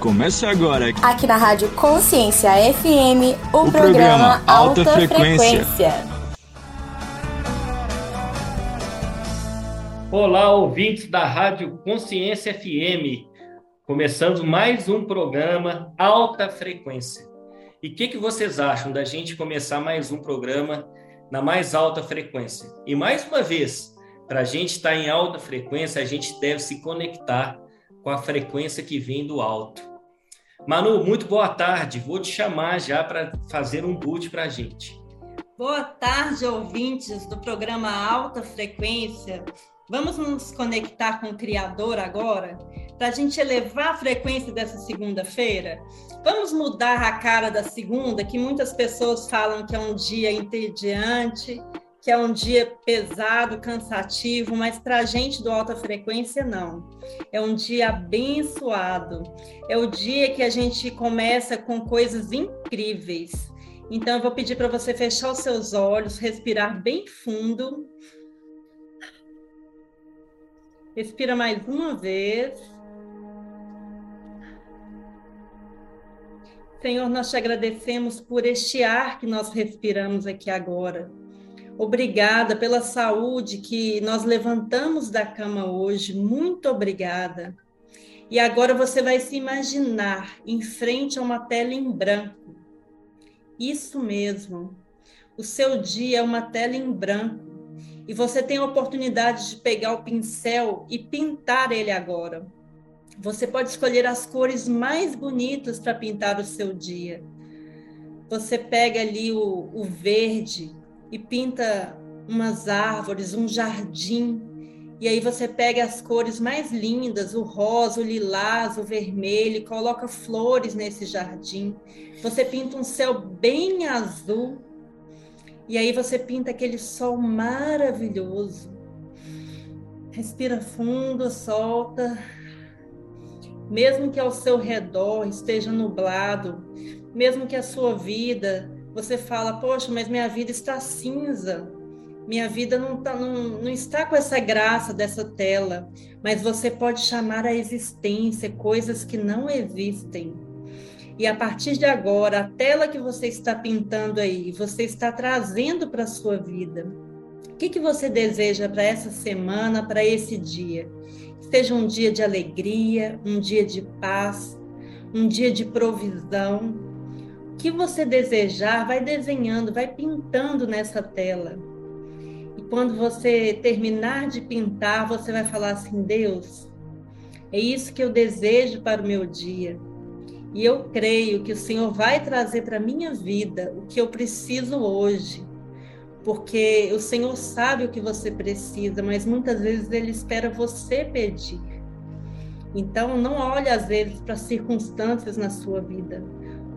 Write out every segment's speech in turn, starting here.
Começa agora. Aqui na Rádio Consciência FM, o, o programa, programa Alta, Alta Frequência. Frequência. Olá, ouvintes da Rádio Consciência FM. Começando mais um programa Alta Frequência. E o que, que vocês acham da gente começar mais um programa na mais alta frequência? E mais uma vez, para a gente estar em alta frequência, a gente deve se conectar com a frequência que vem do alto. Manu, muito boa tarde. Vou te chamar já para fazer um boot para a gente. Boa tarde, ouvintes do programa Alta Frequência. Vamos nos conectar com o Criador agora, para a gente elevar a frequência dessa segunda-feira? Vamos mudar a cara da segunda, que muitas pessoas falam que é um dia entediante, que é um dia pesado, cansativo, mas para a gente do alta frequência, não. É um dia abençoado. É o dia que a gente começa com coisas incríveis. Então, eu vou pedir para você fechar os seus olhos, respirar bem fundo. Respira mais uma vez. Senhor, nós te agradecemos por este ar que nós respiramos aqui agora. Obrigada pela saúde que nós levantamos da cama hoje. Muito obrigada. E agora você vai se imaginar em frente a uma tela em branco. Isso mesmo. O seu dia é uma tela em branco. E você tem a oportunidade de pegar o pincel e pintar ele agora. Você pode escolher as cores mais bonitas para pintar o seu dia. Você pega ali o, o verde, e pinta umas árvores, um jardim. E aí você pega as cores mais lindas, o rosa, o lilás, o vermelho, e coloca flores nesse jardim. Você pinta um céu bem azul. E aí você pinta aquele sol maravilhoso. Respira fundo, solta. Mesmo que ao seu redor esteja nublado, mesmo que a sua vida você fala, poxa, mas minha vida está cinza, minha vida não, tá, não, não está com essa graça dessa tela, mas você pode chamar a existência coisas que não existem. E a partir de agora, a tela que você está pintando aí, você está trazendo para a sua vida. O que, que você deseja para essa semana, para esse dia? Seja um dia de alegria, um dia de paz, um dia de provisão, que você desejar, vai desenhando, vai pintando nessa tela. E quando você terminar de pintar, você vai falar assim: Deus, é isso que eu desejo para o meu dia. E eu creio que o Senhor vai trazer para a minha vida o que eu preciso hoje. Porque o Senhor sabe o que você precisa, mas muitas vezes Ele espera você pedir. Então, não olhe às vezes para circunstâncias na sua vida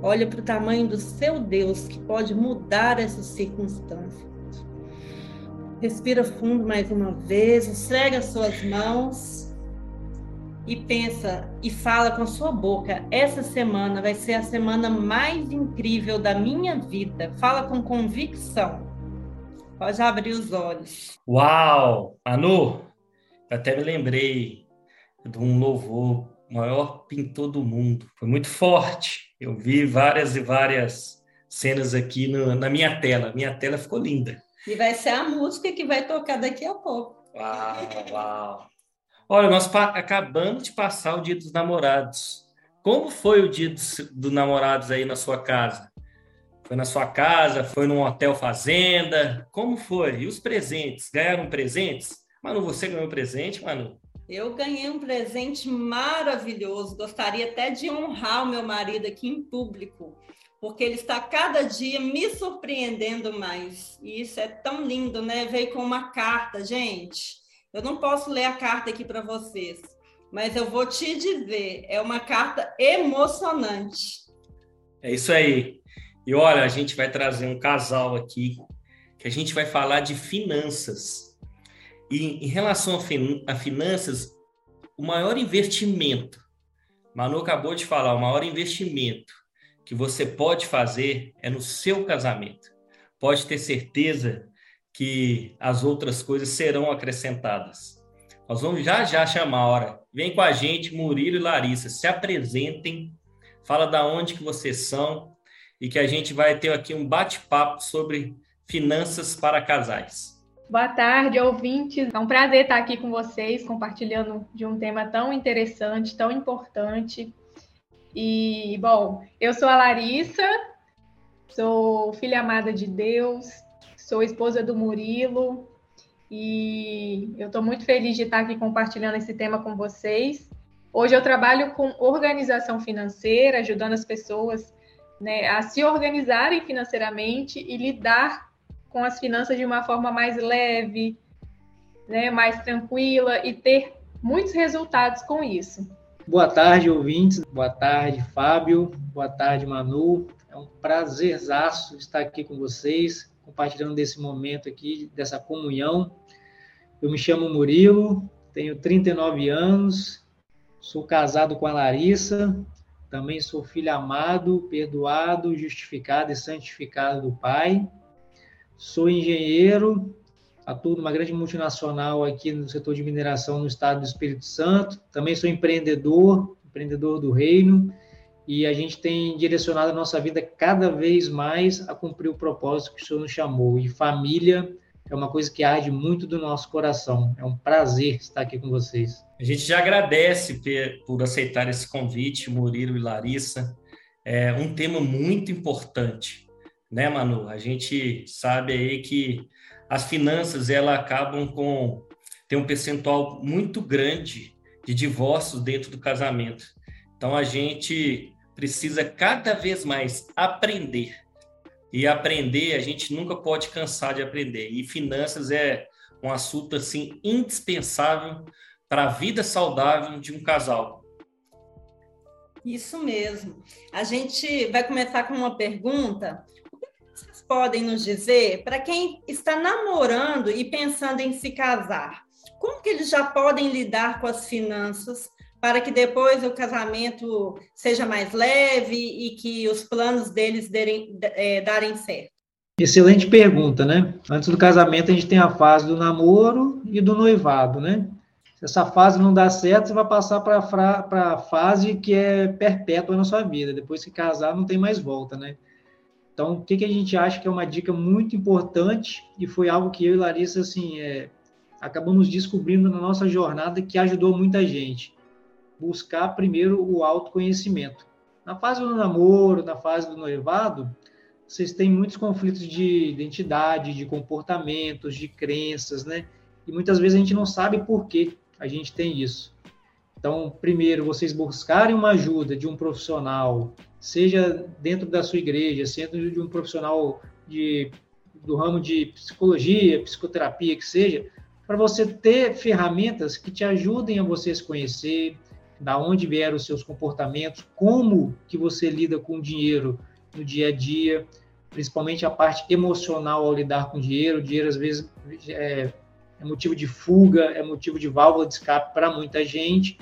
Olha para o tamanho do seu Deus que pode mudar essas circunstâncias. Respira fundo mais uma vez, esfrega suas mãos e pensa e fala com a sua boca: essa semana vai ser a semana mais incrível da minha vida. Fala com convicção. Pode abrir os olhos. Uau! Anu, até me lembrei de um louvor, maior pintor do mundo. Foi muito forte eu vi várias e várias cenas aqui no, na minha tela. Minha tela ficou linda. E vai ser a música que vai tocar daqui a pouco. Uau, uau. Olha, nós acabamos de passar o Dia dos Namorados. Como foi o Dia dos, dos Namorados aí na sua casa? Foi na sua casa? Foi num hotel fazenda? Como foi? E os presentes? Ganharam presentes? Manu, você ganhou presente, Manu? Eu ganhei um presente maravilhoso. Gostaria até de honrar o meu marido aqui em público, porque ele está cada dia me surpreendendo mais. E isso é tão lindo, né? Veio com uma carta, gente. Eu não posso ler a carta aqui para vocês, mas eu vou te dizer, é uma carta emocionante. É isso aí. E olha, a gente vai trazer um casal aqui que a gente vai falar de finanças. E em relação a, fin a finanças, o maior investimento, Manu acabou de falar, o maior investimento que você pode fazer é no seu casamento. Pode ter certeza que as outras coisas serão acrescentadas. Nós vamos já já chamar a hora. Vem com a gente, Murilo e Larissa, se apresentem, fala da onde que vocês são e que a gente vai ter aqui um bate-papo sobre finanças para casais. Boa tarde, ouvintes. É um prazer estar aqui com vocês, compartilhando de um tema tão interessante, tão importante. E, bom, eu sou a Larissa, sou filha amada de Deus, sou esposa do Murilo, e eu estou muito feliz de estar aqui compartilhando esse tema com vocês. Hoje eu trabalho com organização financeira, ajudando as pessoas né, a se organizarem financeiramente e lidar com as finanças de uma forma mais leve, né, mais tranquila e ter muitos resultados com isso. Boa tarde, ouvintes. Boa tarde, Fábio. Boa tarde, Manu. É um prazerzaço estar aqui com vocês, compartilhando desse momento aqui, dessa comunhão eu me chamo Murilo, tenho 39 anos, sou casado com a Larissa, também sou filho amado, perdoado, justificado e santificado do Pai. Sou engenheiro, atuo numa grande multinacional aqui no setor de mineração no estado do Espírito Santo. Também sou empreendedor, empreendedor do reino, e a gente tem direcionado a nossa vida cada vez mais a cumprir o propósito que o Senhor nos chamou. E família é uma coisa que arde muito do nosso coração. É um prazer estar aqui com vocês. A gente já agradece por aceitar esse convite, Murilo e Larissa. É um tema muito importante, né, Manu? A gente sabe aí que as finanças ela acabam com tem um percentual muito grande de divórcios dentro do casamento. Então a gente precisa cada vez mais aprender e aprender, a gente nunca pode cansar de aprender. E finanças é um assunto assim indispensável para a vida saudável de um casal. Isso mesmo. A gente vai começar com uma pergunta. Podem nos dizer para quem está namorando e pensando em se casar? Como que eles já podem lidar com as finanças para que depois o casamento seja mais leve e que os planos deles derem, é, darem certo? Excelente pergunta, né? Antes do casamento, a gente tem a fase do namoro e do noivado, né? Se essa fase não dá certo, você vai passar para a fase que é perpétua na sua vida. Depois que casar, não tem mais volta, né? Então, o que, que a gente acha que é uma dica muito importante e foi algo que eu e Larissa, assim, é, acabamos descobrindo na nossa jornada que ajudou muita gente buscar primeiro o autoconhecimento. Na fase do namoro, na fase do noivado, vocês têm muitos conflitos de identidade, de comportamentos, de crenças, né? E muitas vezes a gente não sabe por que a gente tem isso. Então, primeiro, vocês buscarem uma ajuda de um profissional, seja dentro da sua igreja, seja de um profissional de, do ramo de psicologia, psicoterapia, que seja, para você ter ferramentas que te ajudem a você se conhecer, da onde vieram os seus comportamentos, como que você lida com o dinheiro no dia a dia, principalmente a parte emocional ao lidar com o dinheiro. O dinheiro, às vezes, é, é motivo de fuga, é motivo de válvula de escape para muita gente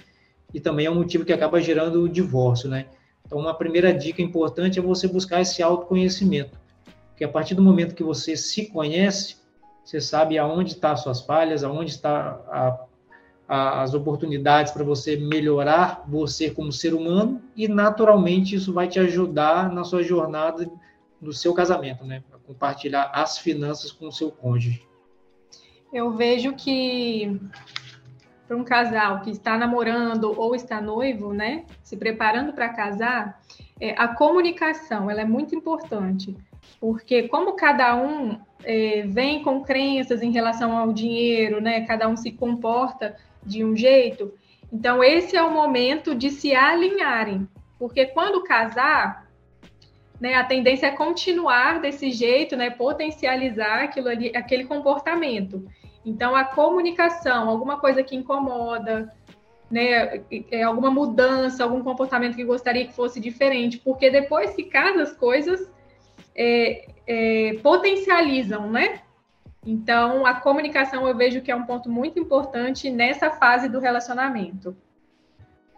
e também é um motivo que acaba gerando o divórcio, né? Então, uma primeira dica importante é você buscar esse autoconhecimento, porque a partir do momento que você se conhece, você sabe aonde estão as suas falhas, aonde está a as oportunidades para você melhorar você como ser humano e naturalmente isso vai te ajudar na sua jornada no seu casamento, né? Compartilhar as finanças com o seu cônjuge. Eu vejo que para um casal que está namorando ou está noivo, né, se preparando para casar, é, a comunicação ela é muito importante, porque como cada um é, vem com crenças em relação ao dinheiro, né, cada um se comporta de um jeito. Então, esse é o momento de se alinharem, porque quando casar, né, a tendência é continuar desse jeito, né, potencializar aquilo ali, aquele comportamento. Então, a comunicação, alguma coisa que incomoda, né, é alguma mudança, algum comportamento que gostaria que fosse diferente, porque depois que casa as coisas é, é, potencializam, né? Então, a comunicação eu vejo que é um ponto muito importante nessa fase do relacionamento.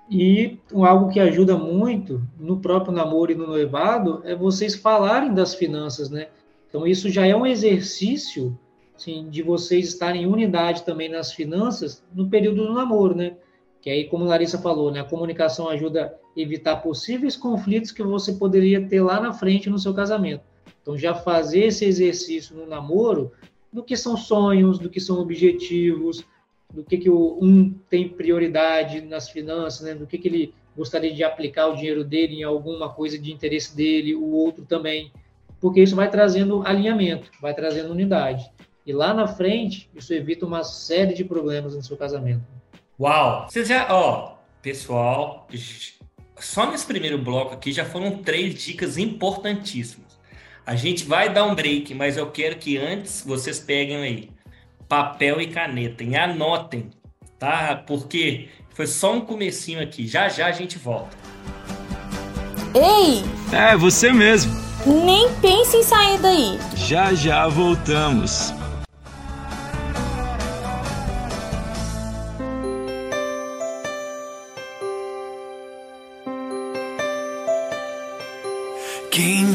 E algo que ajuda muito no próprio namoro e no noivado é vocês falarem das finanças, né? Então, isso já é um exercício assim, de vocês estarem em unidade também nas finanças no período do namoro, né? Que aí, como Larissa falou, né, a comunicação ajuda a evitar possíveis conflitos que você poderia ter lá na frente no seu casamento. Então, já fazer esse exercício no namoro, do que são sonhos, do que são objetivos, do que, que o, um tem prioridade nas finanças, né, do que, que ele gostaria de aplicar o dinheiro dele em alguma coisa de interesse dele, o outro também, porque isso vai trazendo alinhamento, vai trazendo unidade. E lá na frente, isso evita uma série de problemas no seu casamento. Uau! Você já, ó, pessoal, só nesse primeiro bloco aqui já foram três dicas importantíssimas. A gente vai dar um break, mas eu quero que antes vocês peguem aí papel e caneta e anotem, tá? Porque foi só um comecinho aqui. Já já a gente volta. Ei! É, você mesmo. Nem pense em sair daí. Já já voltamos.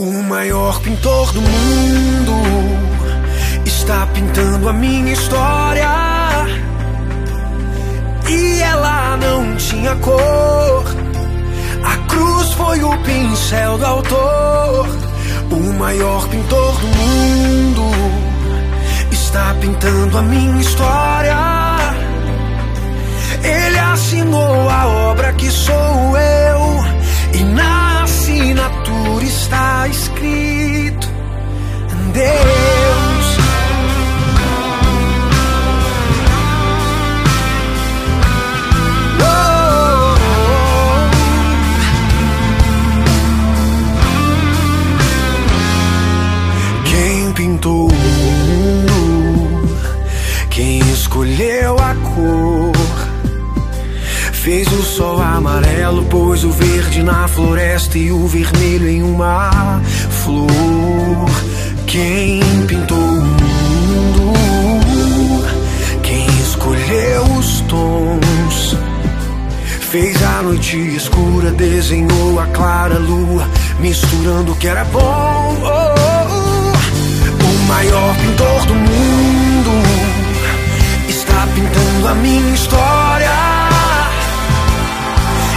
O maior pintor do mundo está pintando a minha história. E ela não tinha cor. A cruz foi o pincel do autor. O maior pintor do mundo está pintando a minha história. Ele assinou a obra que sou eu. E na assinatura está escrito: Deus. Quem pintou o mundo? Quem escolheu a cor? Fez o sol amarelo, pôs o verde na floresta e o vermelho em uma flor. Quem pintou o mundo? Quem escolheu os tons? Fez a noite escura, desenhou a clara lua, misturando o que era bom. Oh, oh, oh. O maior pintor do mundo está pintando a minha história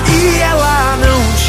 e ela não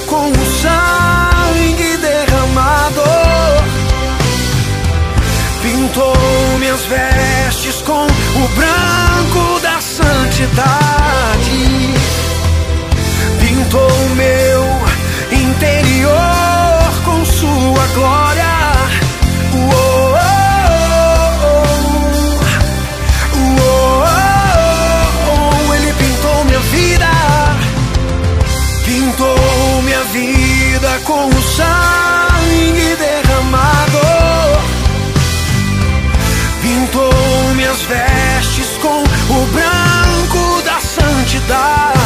Com o sangue derramado. Pintou minhas vestes com o branco da santidade. Pintou meu interior com sua glória. Com o sangue derramado. Pintou minhas vestes com o branco da santidade.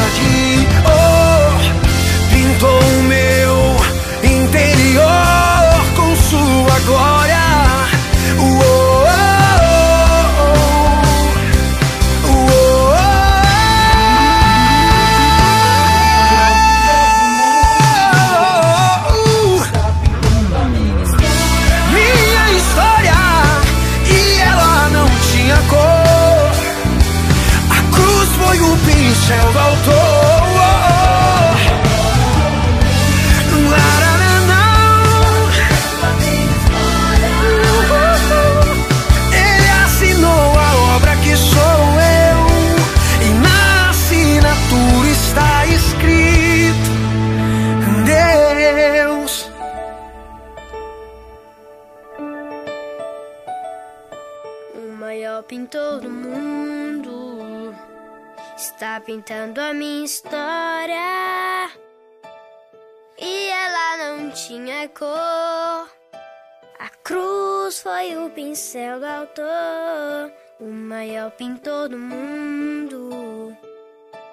Pincel do autor, o maior pintor do mundo.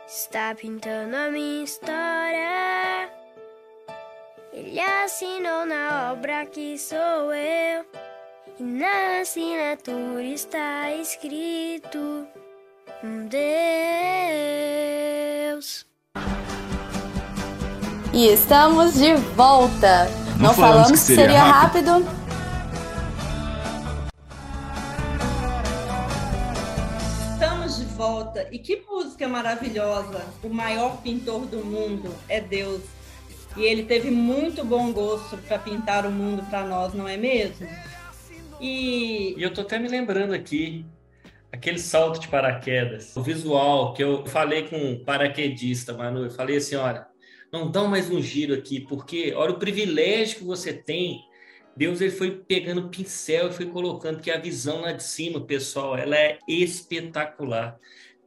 Está pintando a minha história. Ele assinou na obra que sou eu. E na assinatura está escrito um Deus. E estamos de volta. Não, Não falamos, falamos, que seria, seria rápido. rápido. E que música maravilhosa! O maior pintor do mundo é Deus. E ele teve muito bom gosto para pintar o mundo para nós, não é mesmo? E... e eu tô até me lembrando aqui, aquele salto de paraquedas, o visual que eu falei com um paraquedista, Manu, eu falei assim, olha, não dá mais um giro aqui, porque olha o privilégio que você tem. Deus ele foi pegando pincel e foi colocando que a visão lá de cima, pessoal, ela é espetacular.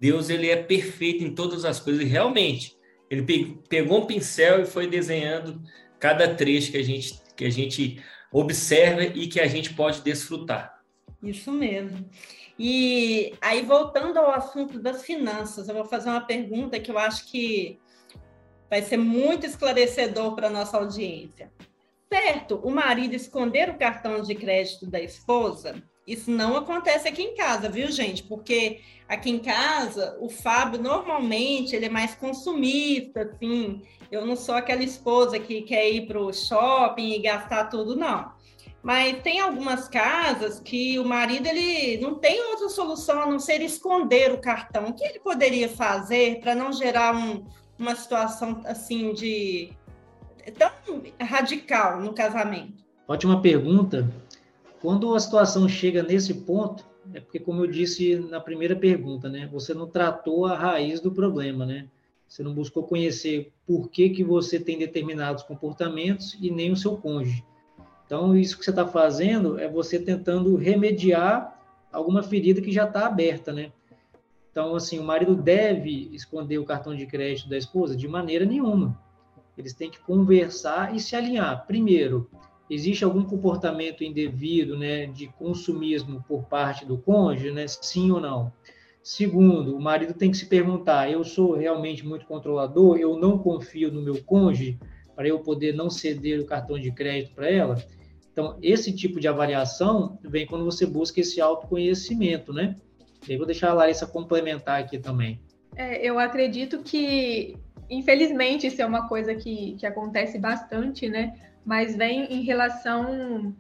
Deus ele é perfeito em todas as coisas e realmente ele pegou um pincel e foi desenhando cada trecho que a gente que a gente observa e que a gente pode desfrutar. Isso mesmo. E aí, voltando ao assunto das finanças, eu vou fazer uma pergunta que eu acho que vai ser muito esclarecedor para nossa audiência. Certo, o marido esconder o cartão de crédito da esposa, isso não acontece aqui em casa, viu, gente? Porque aqui em casa, o Fábio normalmente ele é mais consumista, assim. Eu não sou aquela esposa que quer ir para o shopping e gastar tudo, não. Mas tem algumas casas que o marido ele não tem outra solução a não ser esconder o cartão. O que ele poderia fazer para não gerar um, uma situação assim de tão radical no casamento? Ótima pergunta. Quando a situação chega nesse ponto, é porque, como eu disse na primeira pergunta, né, você não tratou a raiz do problema, né? Você não buscou conhecer por que, que você tem determinados comportamentos e nem o seu cônjuge. Então, isso que você está fazendo é você tentando remediar alguma ferida que já está aberta, né? Então, assim, o marido deve esconder o cartão de crédito da esposa? De maneira nenhuma. Eles têm que conversar e se alinhar. Primeiro, existe algum comportamento indevido, né, de consumismo por parte do cônjuge, né, sim ou não? Segundo, o marido tem que se perguntar: eu sou realmente muito controlador? Eu não confio no meu cônjuge para eu poder não ceder o cartão de crédito para ela? Então, esse tipo de avaliação vem quando você busca esse autoconhecimento, né? E aí vou deixar a Larissa complementar aqui também. É, eu acredito que, infelizmente, isso é uma coisa que, que acontece bastante, né? Mas vem em relação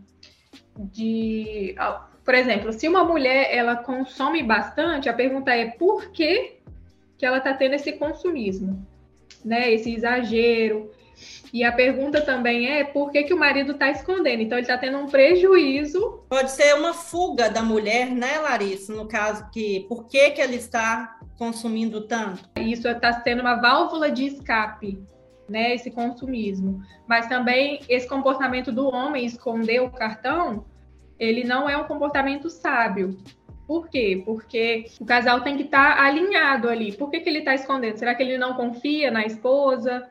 de, por exemplo, se uma mulher ela consome bastante, a pergunta é por que que ela está tendo esse consumismo, né? Esse exagero. E a pergunta também é por que, que o marido está escondendo? Então ele está tendo um prejuízo. Pode ser uma fuga da mulher, né, Larissa? No caso que por que, que ele está consumindo tanto? Isso está sendo uma válvula de escape né, esse consumismo. Mas também esse comportamento do homem esconder o cartão, ele não é um comportamento sábio. Por quê? Porque o casal tem que estar tá alinhado ali. Por que, que ele está escondendo? Será que ele não confia na esposa?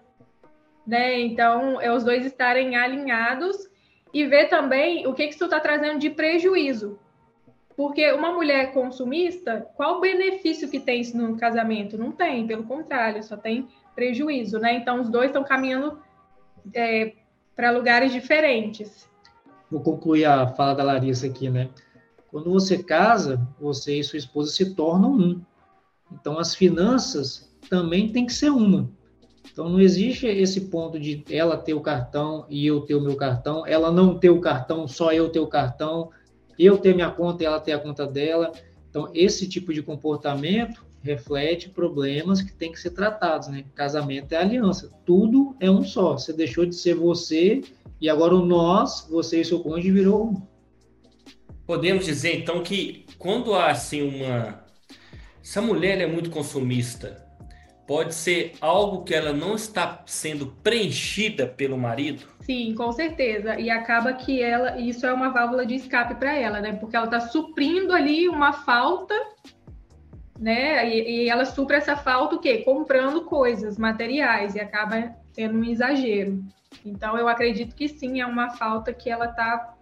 Né? Então, é os dois estarem alinhados e ver também o que, que isso está trazendo de prejuízo. Porque uma mulher consumista, qual o benefício que tem isso no casamento? Não tem, pelo contrário, só tem prejuízo, né? Então, os dois estão caminhando é, para lugares diferentes. Vou concluir a fala da Larissa aqui, né? Quando você casa, você e sua esposa se tornam um. Então, as finanças também tem que ser uma. Então, não existe esse ponto de ela ter o cartão e eu ter o meu cartão, ela não ter o cartão, só eu ter o cartão, eu ter minha conta e ela ter a conta dela. Então, esse tipo de comportamento reflete problemas que têm que ser tratados, né? Casamento é aliança, tudo é um só. Você deixou de ser você e agora o nós, você e seu cônjuge virou um. Podemos dizer então que quando há assim uma essa mulher é muito consumista, pode ser algo que ela não está sendo preenchida pelo marido? Sim, com certeza. E acaba que ela, isso é uma válvula de escape para ela, né? Porque ela está suprindo ali uma falta, né? E, e, ela supra essa falta o quê? Comprando coisas, materiais, e acaba tendo um exagero. Então, eu acredito que sim, é uma falta que ela está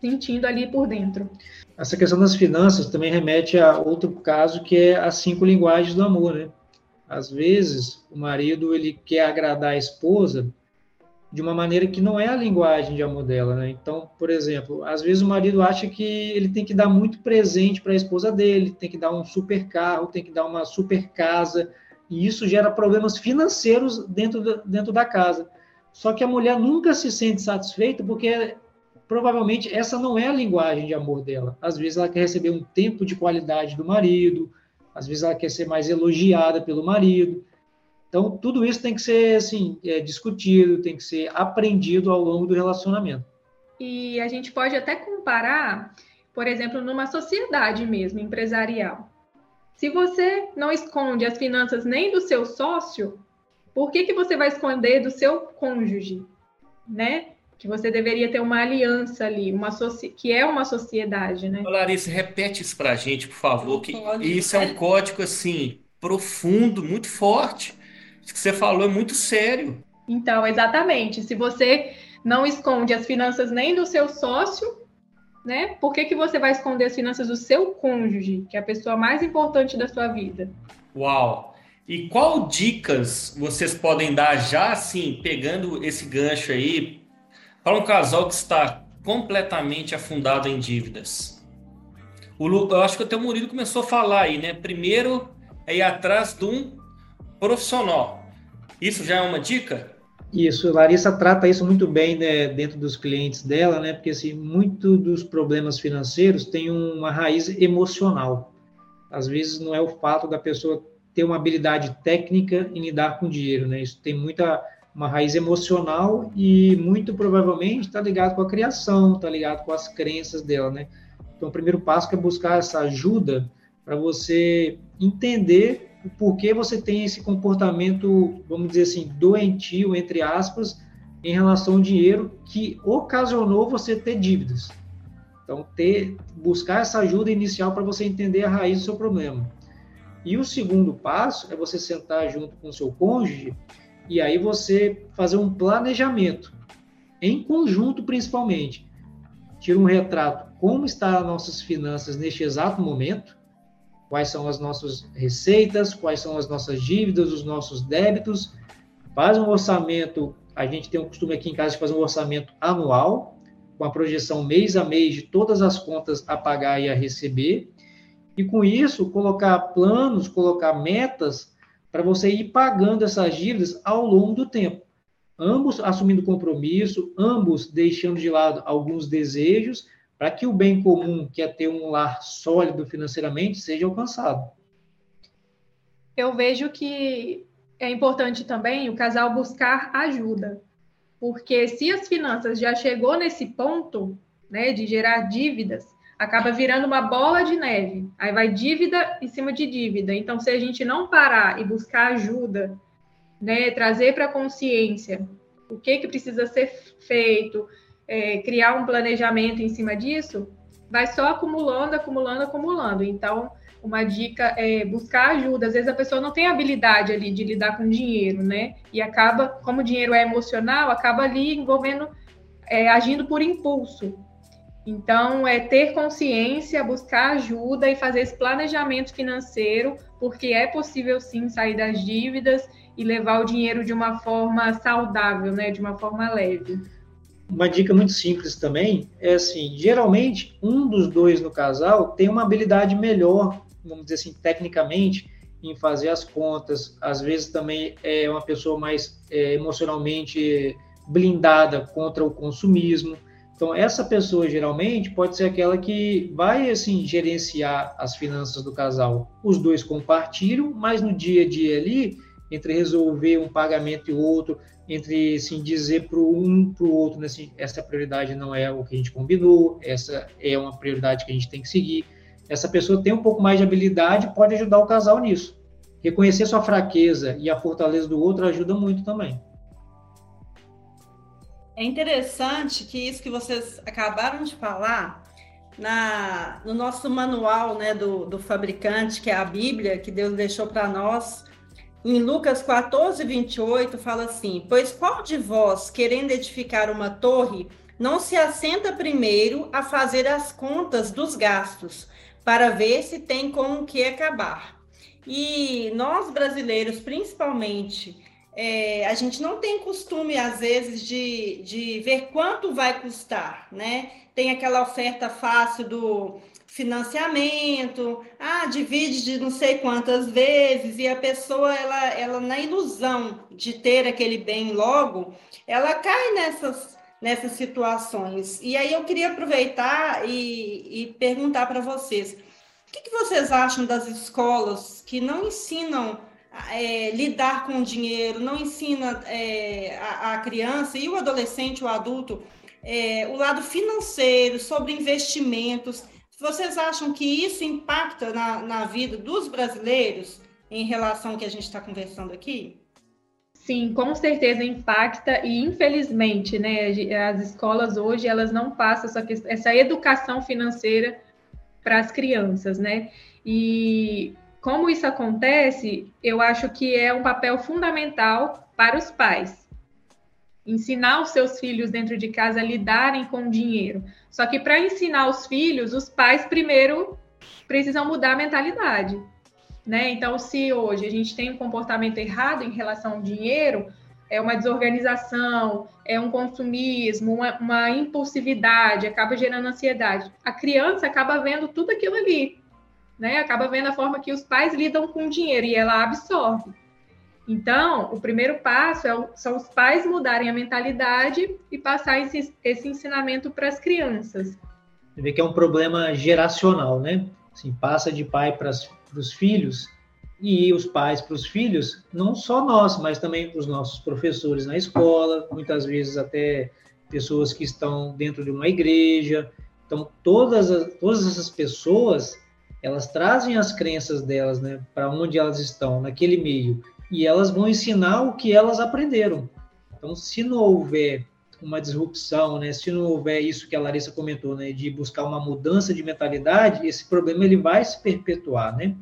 sentindo ali por dentro. Essa questão das finanças também remete a outro caso que é as cinco linguagens do amor, né? Às vezes, o marido ele quer agradar a esposa de uma maneira que não é a linguagem de amor dela, né? Então, por exemplo, às vezes o marido acha que ele tem que dar muito presente para a esposa dele, tem que dar um super carro, tem que dar uma super casa, e isso gera problemas financeiros dentro, do, dentro da casa. Só que a mulher nunca se sente satisfeita porque provavelmente essa não é a linguagem de amor dela. Às vezes ela quer receber um tempo de qualidade do marido, às vezes ela quer ser mais elogiada pelo marido. Então, tudo isso tem que ser assim, é, discutido, tem que ser aprendido ao longo do relacionamento. E a gente pode até comparar, por exemplo, numa sociedade mesmo, empresarial. Se você não esconde as finanças nem do seu sócio, por que, que você vai esconder do seu cônjuge? Né? que você deveria ter uma aliança ali, uma que é uma sociedade, né? Larissa, repete isso para a gente, por favor, que isso é um código assim profundo, muito forte. Isso que você falou é muito sério. Então, exatamente. Se você não esconde as finanças nem do seu sócio, né? Por que, que você vai esconder as finanças do seu cônjuge, que é a pessoa mais importante da sua vida? Uau! E qual dicas vocês podem dar já assim, pegando esse gancho aí, para um casal que está completamente afundado em dívidas. O Lu, eu acho que até o Murilo começou a falar aí, né? Primeiro é ir atrás de um profissional. Isso já é uma dica? Isso, Larissa trata isso muito bem né, dentro dos clientes dela, né? Porque assim, muito dos problemas financeiros tem uma raiz emocional. Às vezes não é o fato da pessoa ter uma habilidade técnica em lidar com dinheiro, né? Isso tem muita uma raiz emocional e muito provavelmente está ligado com a criação, está ligado com as crenças dela, né? Então, o primeiro passo é buscar essa ajuda para você entender o porquê você tem esse comportamento, vamos dizer assim, doentio, entre aspas, em relação ao dinheiro que ocasionou você ter dívidas. Então, ter, buscar essa ajuda inicial para você entender a raiz do seu problema. E o segundo passo é você sentar junto com o seu cônjuge e aí você fazer um planejamento, em conjunto principalmente. Tira um retrato, como estão as nossas finanças neste exato momento, quais são as nossas receitas, quais são as nossas dívidas, os nossos débitos, faz um orçamento, a gente tem um costume aqui em casa de fazer um orçamento anual, com a projeção mês a mês de todas as contas a pagar e a receber, e com isso colocar planos, colocar metas para você ir pagando essas dívidas ao longo do tempo. Ambos assumindo compromisso, ambos deixando de lado alguns desejos, para que o bem comum, que é ter um lar sólido financeiramente, seja alcançado. Eu vejo que é importante também o casal buscar ajuda, porque se as finanças já chegou nesse ponto, né, de gerar dívidas, acaba virando uma bola de neve. Aí vai dívida em cima de dívida. Então, se a gente não parar e buscar ajuda, né, trazer para a consciência o que, que precisa ser feito, é, criar um planejamento em cima disso, vai só acumulando, acumulando, acumulando. Então, uma dica é buscar ajuda. Às vezes a pessoa não tem habilidade ali de lidar com dinheiro, né? E acaba, como o dinheiro é emocional, acaba ali envolvendo, é, agindo por impulso. Então, é ter consciência, buscar ajuda e fazer esse planejamento financeiro, porque é possível sim sair das dívidas e levar o dinheiro de uma forma saudável, né, de uma forma leve. Uma dica muito simples também é assim: geralmente um dos dois no casal tem uma habilidade melhor, vamos dizer assim, tecnicamente, em fazer as contas. Às vezes também é uma pessoa mais é, emocionalmente blindada contra o consumismo. Então, essa pessoa geralmente pode ser aquela que vai assim gerenciar as finanças do casal. Os dois compartilham, mas no dia a dia ali, entre resolver um pagamento e outro, entre assim, dizer para um para o outro, né, assim, essa prioridade não é o que a gente combinou, essa é uma prioridade que a gente tem que seguir. Essa pessoa tem um pouco mais de habilidade, pode ajudar o casal nisso. reconhecer sua fraqueza e a fortaleza do outro ajuda muito também. É interessante que isso que vocês acabaram de falar, na, no nosso manual né, do, do fabricante, que é a Bíblia, que Deus deixou para nós, em Lucas 14, 28, fala assim: Pois qual de vós, querendo edificar uma torre, não se assenta primeiro a fazer as contas dos gastos, para ver se tem com o que acabar? E nós brasileiros, principalmente, é, a gente não tem costume, às vezes, de, de ver quanto vai custar, né? Tem aquela oferta fácil do financiamento, ah, divide de não sei quantas vezes, e a pessoa, ela, ela na ilusão de ter aquele bem logo, ela cai nessas, nessas situações. E aí eu queria aproveitar e, e perguntar para vocês, o que, que, vocês acham das escolas que não ensinam é, lidar com o dinheiro, não ensina é, a, a, criança e o adolescente, o adulto, é, o lado financeiro, sobre investimentos. Vocês acham que isso impacta na, na vida dos brasileiros em relação ao que a gente está conversando aqui? Sim, com certeza impacta e infelizmente, né, as escolas hoje elas não passam essa, essa educação financeira para as crianças, né? E como isso acontece, eu acho que é um papel fundamental para os pais ensinar os seus filhos dentro de casa a lidarem com o dinheiro. Só que para ensinar os filhos, os pais primeiro precisam mudar a mentalidade. Né? Então, se hoje a gente tem um comportamento errado em relação ao dinheiro, é uma desorganização, é um consumismo, uma, uma impulsividade, acaba gerando ansiedade. A criança acaba vendo tudo aquilo ali, né? Acaba vendo a forma que os pais lidam com o dinheiro e ela absorve. Então, o primeiro passo é, são os pais mudarem a mentalidade e passar esse, esse ensinamento para as crianças. Você vê que é um problema geracional, né? Assim, passa de pai para os filhos e os pais para os filhos, não só nós, mas também os nossos professores na escola, muitas vezes até pessoas que estão dentro de uma igreja. Então, todas, as, todas essas pessoas, elas trazem as crenças delas, né, para onde elas estão, naquele meio e elas vão ensinar o que elas aprenderam. Então, se não houver uma disrupção, né, se não houver isso que a Larissa comentou, né, de buscar uma mudança de mentalidade, esse problema ele vai se perpetuar, né?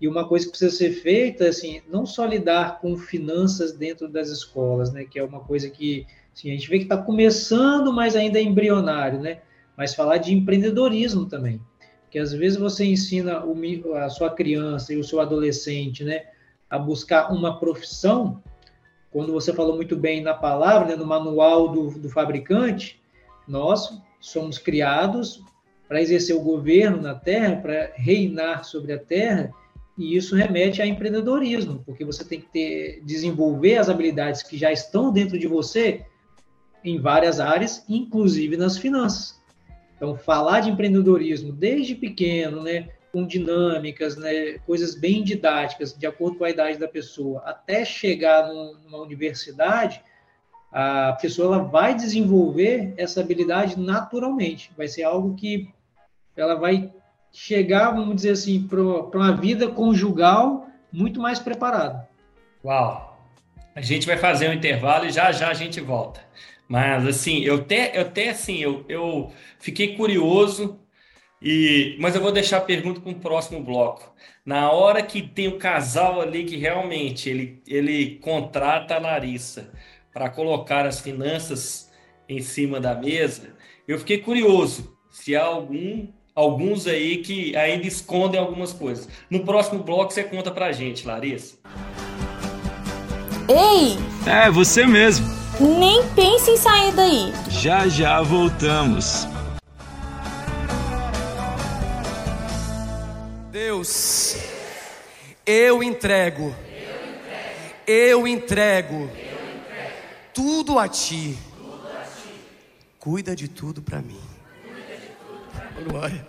E uma coisa que precisa ser feita, assim, não só lidar com finanças dentro das escolas, né, que é uma coisa que assim, a gente vê que está começando, mas ainda é embrionário, né? Mas falar de empreendedorismo também, que às vezes você ensina o, a sua criança e o seu adolescente, né, a buscar uma profissão, quando você falou muito bem na palavra, né, no manual do, do fabricante, nós somos criados para exercer o governo na terra, para reinar sobre a terra, e isso remete a empreendedorismo, porque você tem que ter, desenvolver as habilidades que já estão dentro de você em várias áreas, inclusive nas finanças. Então, falar de empreendedorismo desde pequeno, né, com dinâmicas, né, coisas bem didáticas, de acordo com a idade da pessoa, até chegar numa universidade, a pessoa ela vai desenvolver essa habilidade naturalmente. Vai ser algo que ela vai chegar, vamos dizer assim, para uma vida conjugal muito mais preparada. Uau! A gente vai fazer um intervalo e já já a gente volta. Mas assim, eu até, eu até assim, eu, eu fiquei curioso e, mas eu vou deixar a pergunta para o próximo bloco. Na hora que tem o casal ali que realmente ele, ele contrata a Larissa para colocar as finanças em cima da mesa, eu fiquei curioso se há algum, alguns aí que ainda escondem algumas coisas. No próximo bloco você conta para a gente, Larissa. Ei! É, você mesmo. Nem pense em sair daí. Já já voltamos. Deus, eu entrego, eu entrego, tudo a ti. Cuida de tudo para mim. Glória.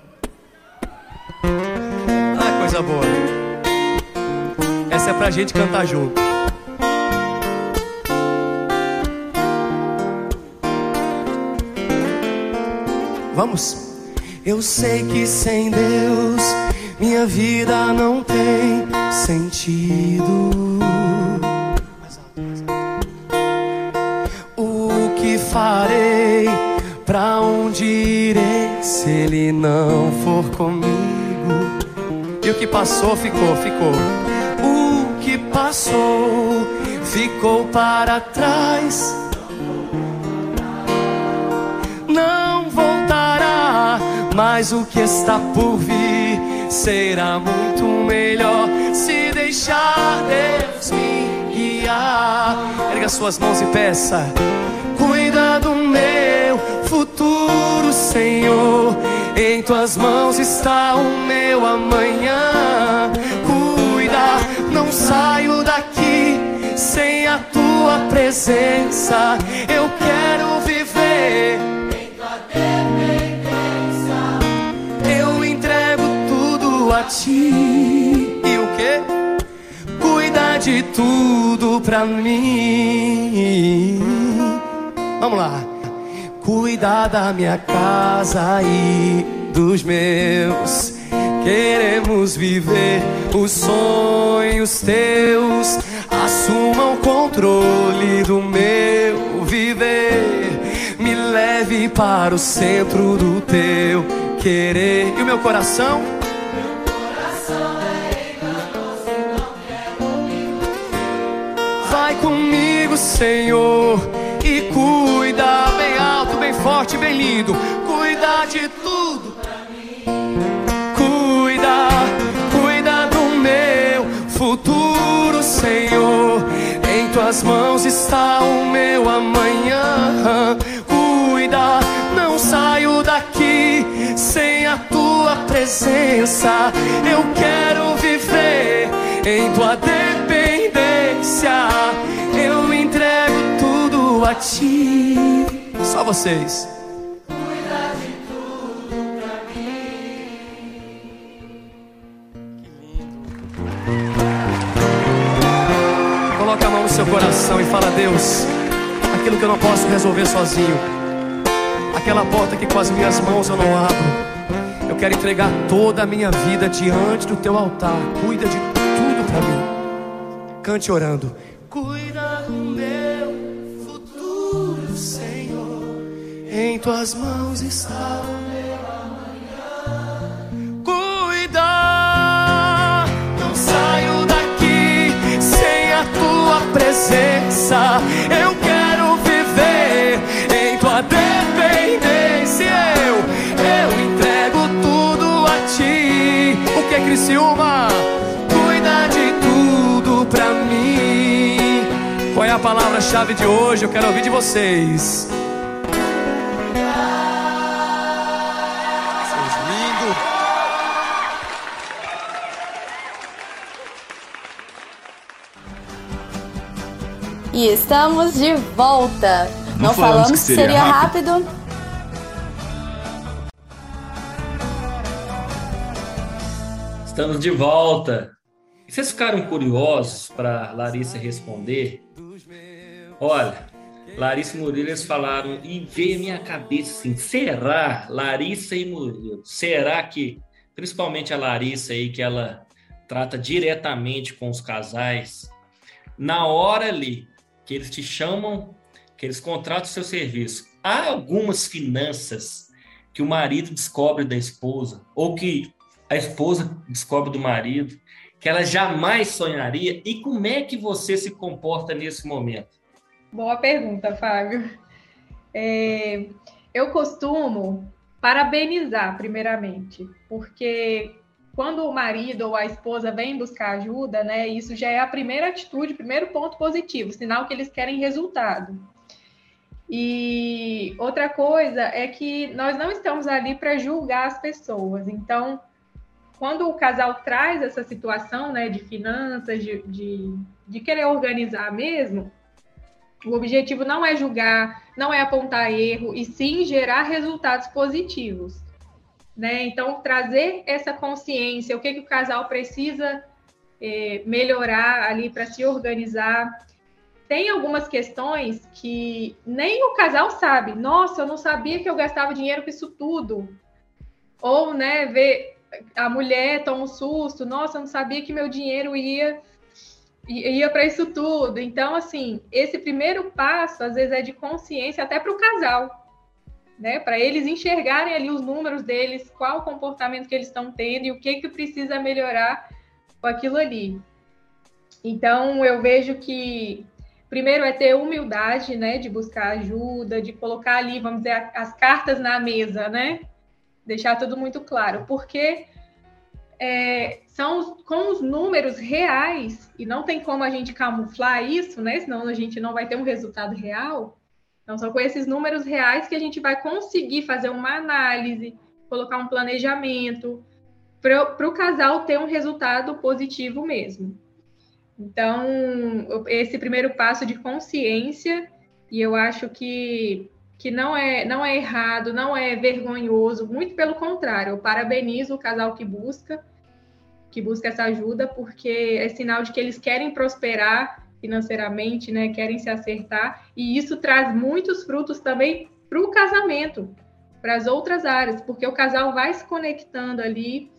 Ah, coisa boa. Essa é pra gente cantar junto. Vamos. Eu sei que sem Deus minha vida não tem sentido. O que farei? Pra onde irei se ele não for comigo? E o que passou, ficou, ficou. O que passou, ficou para trás. Não voltará, mas o que está por vir será muito melhor se deixar Deus me guiar. Erga suas mãos e peça: Cuida do meu futuro, Senhor. Em tuas mãos está o meu amanhã. Cuida, não saio daqui sem a tua presença. Eu quero de tudo pra mim. Vamos lá cuidar da minha casa e dos meus. Queremos viver os sonhos teus. Assuma o controle do meu viver. Me leve para o centro do teu querer. E o meu coração? Senhor, e cuida bem alto, bem forte, bem lindo. Cuida de tudo pra mim. Cuida, cuida do meu futuro, Senhor. Em tuas mãos está o meu amanhã. Cuida, não saio daqui sem a tua presença. Eu quero viver em tua dependência. A ti. Só vocês. Cuida de tudo pra mim. Que lindo. Coloca a mão no seu coração e fala: Deus, aquilo que eu não posso resolver sozinho, aquela porta que com as minhas mãos eu não abro. Eu quero entregar toda a minha vida diante do teu altar. Cuida de tudo pra mim. Cante orando. Cuida Em tuas mãos está o meu amanhã. Cuida, não saio daqui sem a tua presença. Eu quero viver em tua dependência. Eu, eu entrego tudo a ti. O que é Criciúma? Cuida de tudo pra mim. Qual é a palavra-chave de hoje? Eu quero ouvir de vocês. Vocês E estamos de volta. Não Não, falamos falamos que seria seria rápido. Estamos de volta. Vocês ficaram curiosos para Larissa responder? Olha, Larissa e Murilo eles falaram e veio a minha cabeça assim: será Larissa e Murilo? Será que, principalmente a Larissa aí, que ela trata diretamente com os casais, na hora ali que eles te chamam, que eles contratam o seu serviço, há algumas finanças que o marido descobre da esposa, ou que a esposa descobre do marido, que ela jamais sonharia, e como é que você se comporta nesse momento? Boa pergunta, Fábio. É, eu costumo parabenizar, primeiramente, porque quando o marido ou a esposa vem buscar ajuda, né, isso já é a primeira atitude, primeiro ponto positivo, sinal que eles querem resultado. E outra coisa é que nós não estamos ali para julgar as pessoas. Então, quando o casal traz essa situação né, de finanças, de, de, de querer organizar mesmo, o objetivo não é julgar, não é apontar erro, e sim gerar resultados positivos. Né? Então, trazer essa consciência, o que, que o casal precisa eh, melhorar ali para se organizar. Tem algumas questões que nem o casal sabe. Nossa, eu não sabia que eu gastava dinheiro com isso tudo. Ou, né, ver a mulher toma um susto, nossa, eu não sabia que meu dinheiro ia ia para isso tudo. Então, assim, esse primeiro passo, às vezes, é de consciência até para o casal, né? Para eles enxergarem ali os números deles, qual o comportamento que eles estão tendo e o que, que precisa melhorar com aquilo ali. Então, eu vejo que primeiro é ter humildade, né, de buscar ajuda, de colocar ali, vamos dizer, as cartas na mesa, né? Deixar tudo muito claro, porque é, são com os números reais, e não tem como a gente camuflar isso, né? Senão a gente não vai ter um resultado real. Então, são com esses números reais que a gente vai conseguir fazer uma análise, colocar um planejamento, para o casal ter um resultado positivo mesmo. Então, esse primeiro passo de consciência, e eu acho que, que não, é, não é errado, não é vergonhoso, muito pelo contrário, eu parabenizo o casal que busca, que busca essa ajuda, porque é sinal de que eles querem prosperar financeiramente, né? Querem se acertar, e isso traz muitos frutos também para o casamento, para as outras áreas, porque o casal vai se conectando ali,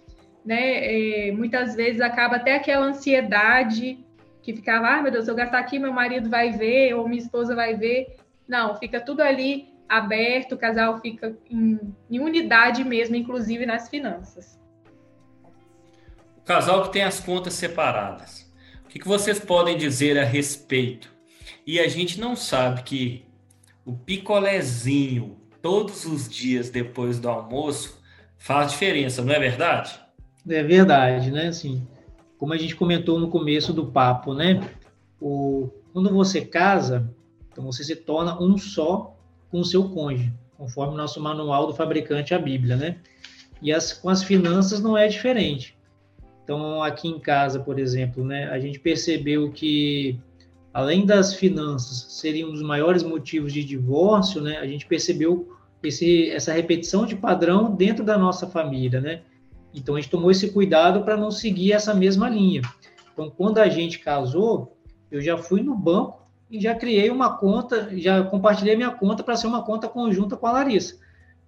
né? É, muitas vezes acaba até aquela ansiedade que ficava, ah, meu Deus, se eu gastar aqui, meu marido vai ver, ou minha esposa vai ver. Não, fica tudo ali aberto, o casal fica em, em unidade mesmo, inclusive nas finanças. O casal que tem as contas separadas. Que, que vocês podem dizer a respeito? E a gente não sabe que o picolézinho todos os dias depois do almoço faz diferença, não é verdade? É verdade, né? Assim, como a gente comentou no começo do papo, né? O, quando você casa, então você se torna um só com o seu cônjuge, conforme o nosso manual do fabricante, a Bíblia, né? E as, com as finanças não é diferente. Então, aqui em casa, por exemplo, né, a gente percebeu que, além das finanças serem um dos maiores motivos de divórcio, né, a gente percebeu esse, essa repetição de padrão dentro da nossa família, né? Então, a gente tomou esse cuidado para não seguir essa mesma linha. Então, quando a gente casou, eu já fui no banco e já criei uma conta, já compartilhei minha conta para ser uma conta conjunta com a Larissa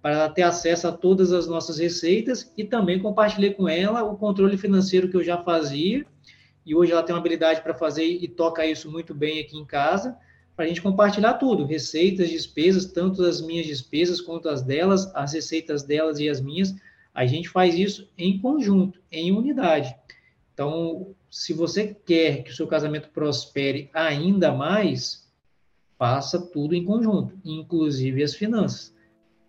para ela ter acesso a todas as nossas receitas e também compartilhei com ela o controle financeiro que eu já fazia e hoje ela tem uma habilidade para fazer e toca isso muito bem aqui em casa para a gente compartilhar tudo, receitas, despesas, tanto as minhas despesas quanto as delas, as receitas delas e as minhas, a gente faz isso em conjunto, em unidade. Então, se você quer que o seu casamento prospere ainda mais, faça tudo em conjunto, inclusive as finanças.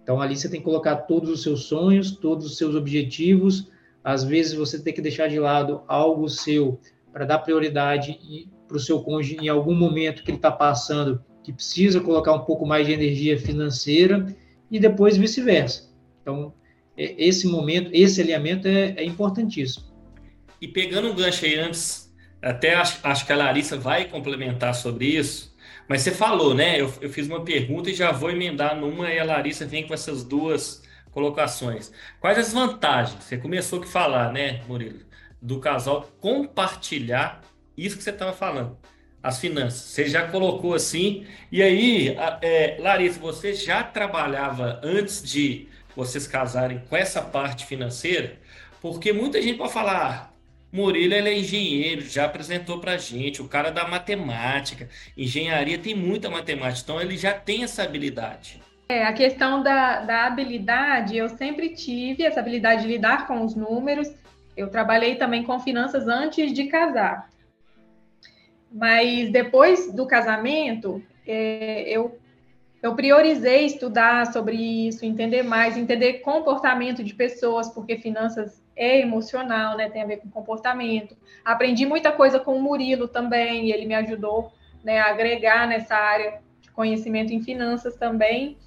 Então, ali você tem que colocar todos os seus sonhos, todos os seus objetivos. Às vezes, você tem que deixar de lado algo seu para dar prioridade para o seu cônjuge em algum momento que ele está passando, que precisa colocar um pouco mais de energia financeira, e depois vice-versa. Então, esse momento, esse alinhamento é, é, importantíssimo. E pegando um gancho aí antes, até acho, acho que a Larissa vai complementar sobre isso, mas você falou, né? Eu, eu fiz uma pergunta e já vou emendar numa e a Larissa vem com essas duas colocações. Quais as vantagens? Você começou a falar, né, Murilo? Do casal compartilhar isso que você estava falando, as finanças. Você já colocou assim. E aí, é, Larissa, você já trabalhava antes de vocês casarem com essa parte financeira? Porque muita gente pode falar, Murilo ele é engenheiro, já apresentou para gente, o cara da matemática, engenharia tem muita matemática, então ele já tem essa habilidade. É, a questão da, da habilidade, eu sempre tive essa habilidade de lidar com os números. Eu trabalhei também com finanças antes de casar. Mas depois do casamento, é, eu, eu priorizei estudar sobre isso, entender mais, entender comportamento de pessoas, porque finanças é emocional, né? Tem a ver com comportamento. Aprendi muita coisa com o Murilo também, ele me ajudou né, a agregar nessa área de conhecimento em finanças também.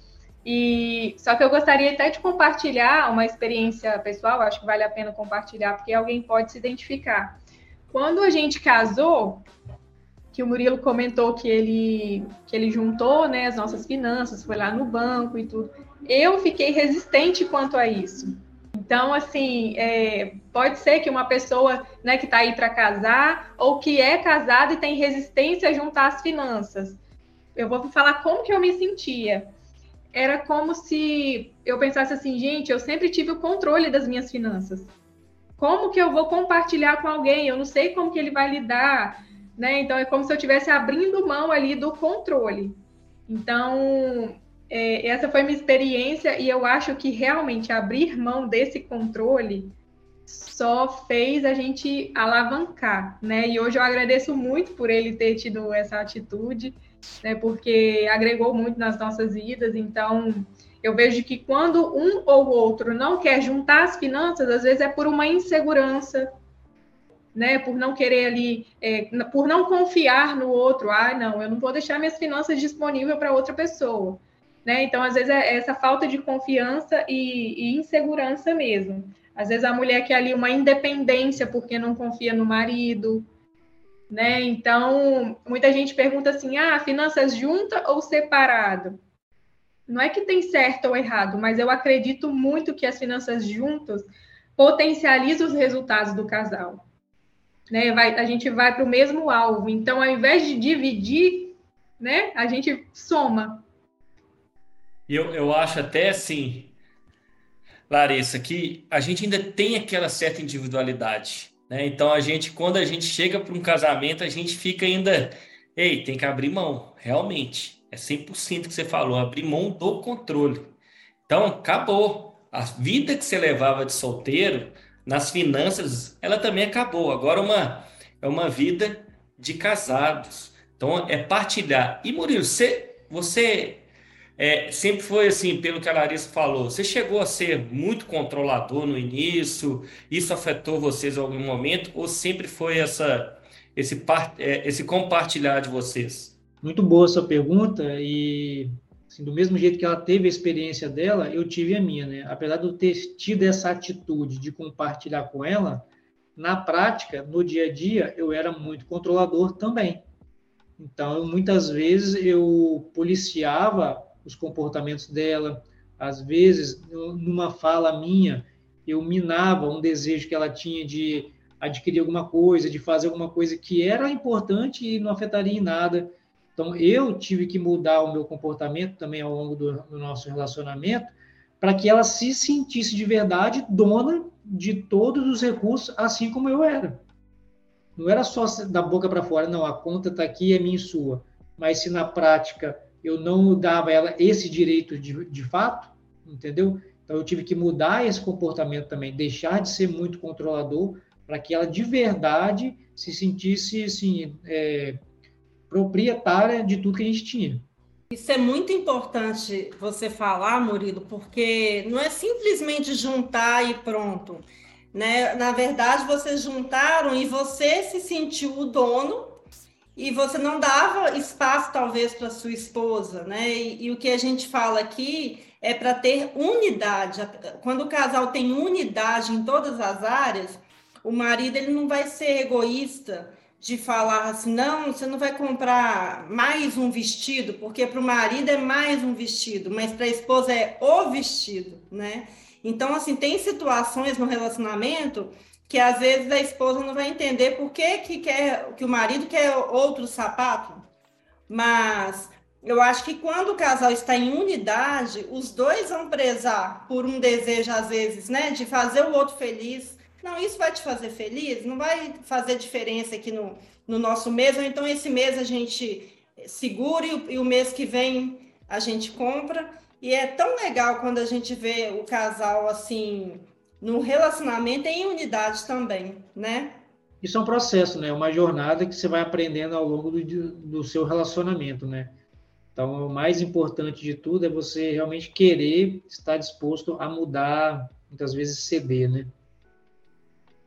E só que eu gostaria até de compartilhar uma experiência pessoal, acho que vale a pena compartilhar, porque alguém pode se identificar. Quando a gente casou, que o Murilo comentou que ele que ele juntou, né, as nossas finanças, foi lá no banco e tudo. Eu fiquei resistente quanto a isso então, assim, é, pode ser que uma pessoa né, que está aí para casar ou que é casada e tem resistência a juntar as finanças. Eu vou falar como que eu me sentia. Era como se eu pensasse assim, gente, eu sempre tive o controle das minhas finanças. como que eu vou compartilhar com alguém? Eu não sei como que ele vai lidar, né? Então é como se eu estivesse abrindo mão ali do controle. Então, é, essa foi minha experiência e eu acho que realmente abrir mão desse controle só fez a gente alavancar, né? E hoje eu agradeço muito por ele ter tido essa atitude, né? Porque agregou muito nas nossas vidas. Então, eu vejo que quando um ou outro não quer juntar as finanças, às vezes é por uma insegurança, né? Por não querer ali, é, por não confiar no outro. Ah, não, eu não vou deixar minhas finanças disponíveis para outra pessoa. Né? Então, às vezes, é essa falta de confiança e, e, insegurança mesmo. Às vezes, a mulher quer ali uma independência porque não confia no marido. Né? Então, muita gente pergunta assim: ah, finanças junta ou separado? Não é que tem certo ou errado, mas eu acredito muito que as finanças juntas potencializam os resultados do casal. Né? Vai, a gente vai para o mesmo alvo. Então, ao invés de dividir, né, a gente soma. Eu, eu acho até assim, Larissa, que a gente ainda tem aquela certa individualidade. Né? Então, a gente, quando a gente chega para um casamento, a gente fica ainda. Ei, tem que abrir mão, realmente. É 100% que você falou, abrir mão do controle. Então, acabou. A vida que você levava de solteiro, nas finanças, ela também acabou. Agora, uma, é uma vida de casados. Então, é partilhar. E, Murilo, você, você é, sempre foi assim, pelo que a Larissa falou, você chegou a ser muito controlador no início, isso afetou vocês em algum momento, ou sempre foi essa, esse, é, esse compartilhar de vocês? Muito boa essa pergunta, e assim, do mesmo jeito que ela teve a experiência dela, eu tive a minha, né? Apesar de eu ter tido essa atitude de compartilhar com ela, na prática, no dia a dia, eu era muito controlador também. Então, muitas vezes eu policiava os comportamentos dela. Às vezes, numa fala minha, eu minava um desejo que ela tinha de adquirir alguma coisa, de fazer alguma coisa que era importante e não afetaria em nada. Então, eu tive que mudar o meu comportamento também ao longo do, do nosso relacionamento para que ela se sentisse de verdade dona de todos os recursos, assim como eu era. Não era só da boca para fora, não, a conta está aqui, é minha e sua. Mas se na prática eu não dava a ela esse direito de, de fato, entendeu? Então eu tive que mudar esse comportamento também, deixar de ser muito controlador para que ela de verdade se sentisse assim, é, proprietária de tudo que a gente tinha. Isso é muito importante você falar, Murilo, porque não é simplesmente juntar e pronto. Né? Na verdade, vocês juntaram e você se sentiu o dono e você não dava espaço, talvez, para sua esposa, né? E, e, o que a gente fala aqui é para ter unidade. Quando o casal tem unidade em todas as áreas, o marido ele não vai ser egoísta de falar assim, não, você não vai comprar mais um vestido, porque para o marido é mais um vestido, mas para a esposa é o vestido, né? Então, assim, tem situações no relacionamento que às vezes a esposa não vai entender por que, que, quer, que o marido quer outro sapato. Mas eu acho que quando o casal está em unidade, os dois vão prezar por um desejo, às vezes, né, de fazer o outro feliz. Não, isso vai te fazer feliz? Não vai fazer diferença aqui no, no nosso mês, ou então esse mês a gente segura e o, e o mês que vem a gente compra. E é tão legal quando a gente vê o casal assim no relacionamento e em unidade também, né? Isso é um processo, né? Uma jornada que você vai aprendendo ao longo do, do seu relacionamento, né? Então, o mais importante de tudo é você realmente querer estar disposto a mudar, muitas vezes ceder, né?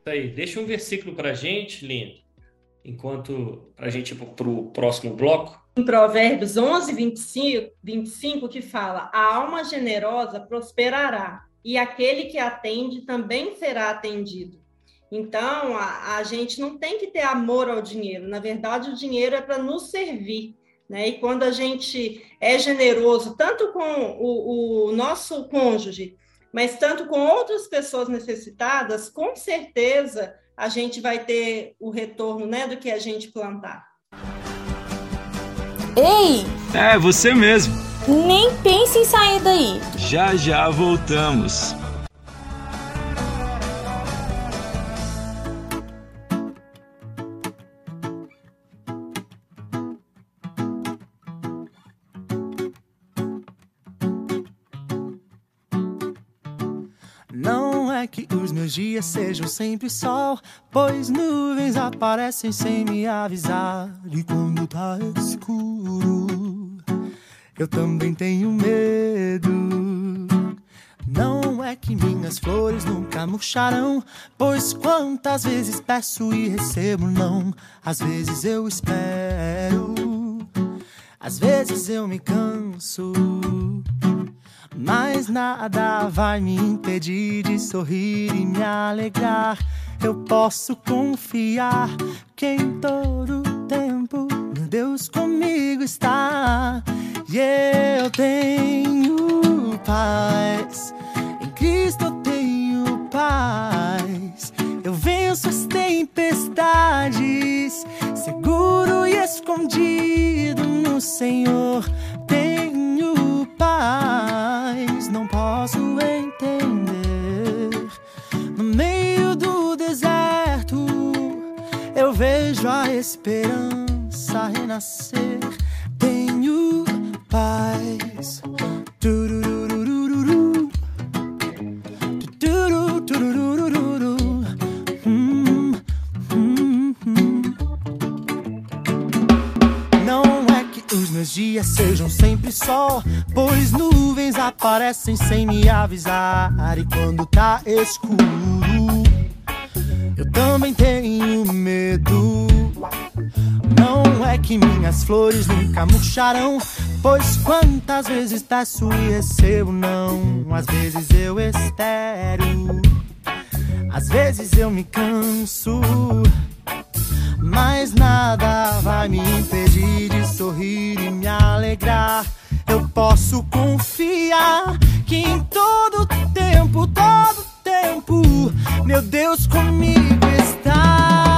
Aí, deixa um versículo para a gente, lindo, enquanto a gente ir para o próximo bloco. Em Provérbios 11, 25, 25, que fala: A alma generosa prosperará, e aquele que atende também será atendido. Então, a, a gente não tem que ter amor ao dinheiro, na verdade, o dinheiro é para nos servir. Né? E quando a gente é generoso, tanto com o, o nosso cônjuge, mas tanto com outras pessoas necessitadas, com certeza a gente vai ter o retorno né, do que a gente plantar. Ei! É, você mesmo. Nem pense em sair daí. Já já voltamos. Não é que os meus dias sejam sempre sol, pois nuvens aparecem sem me avisar. E quando tá escuro eu também tenho medo. Não é que minhas flores nunca murcharão, pois quantas vezes peço e recebo não. Às vezes eu espero, às vezes eu me canso. Mas nada vai me impedir de sorrir e me alegrar. Eu posso confiar que em todo tempo meu Deus comigo está. E eu tenho paz, em Cristo eu tenho paz. Eu venço as tempestades, seguro e escondido no Senhor. Tenho paz, não posso entender. No meio do deserto, eu vejo a esperança renascer. Tenho paz. Hum, hum, hum. Não é que os meus dias sejam sempre sol, pois nuvens aparecem sem me avisar. E quando tá escuro, eu também tenho medo. Não é que minhas flores nunca murcharão, pois quantas vezes peço e recebo não. Às vezes eu espero, às vezes eu me canso. Mas nada vai me impedir de sorrir e me alegrar. Eu posso confiar que em todo tempo, todo tempo, meu Deus comigo está.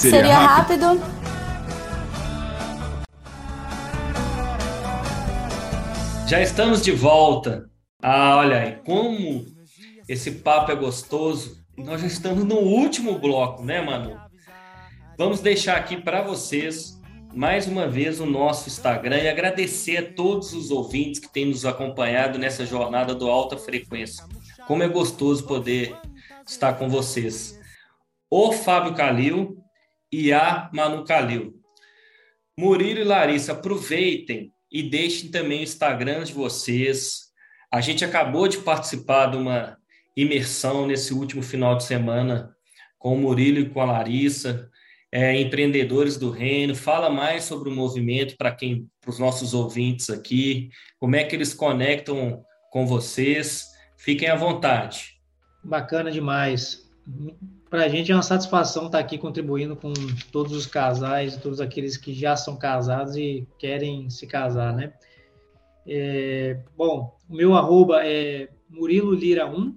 Seria seria rápido. Já estamos de volta. Ah, olha aí, como esse papo é gostoso. Nós já estamos no último bloco, né, Manu? Vamos deixar aqui para vocês mais uma vez o nosso Instagram e agradecer a todos os ouvintes que têm nos acompanhado nessa jornada do Alta Frequência. Como é gostoso poder estar com vocês. O Fábio Calil e a Manu Calil. Murilo e Larissa, aproveitem e deixem também o Instagram de vocês. A gente acabou de participar de uma imersão nesse último final de semana com o Murilo e com a Larissa, é, empreendedores do reino. Fala mais sobre o movimento para quem, para os nossos ouvintes aqui, como é que eles conectam com vocês. Fiquem à vontade. Bacana demais. Para a gente é uma satisfação estar aqui contribuindo com todos os casais, todos aqueles que já são casados e querem se casar, né? É, bom, o meu arroba é Murilo Lira 1.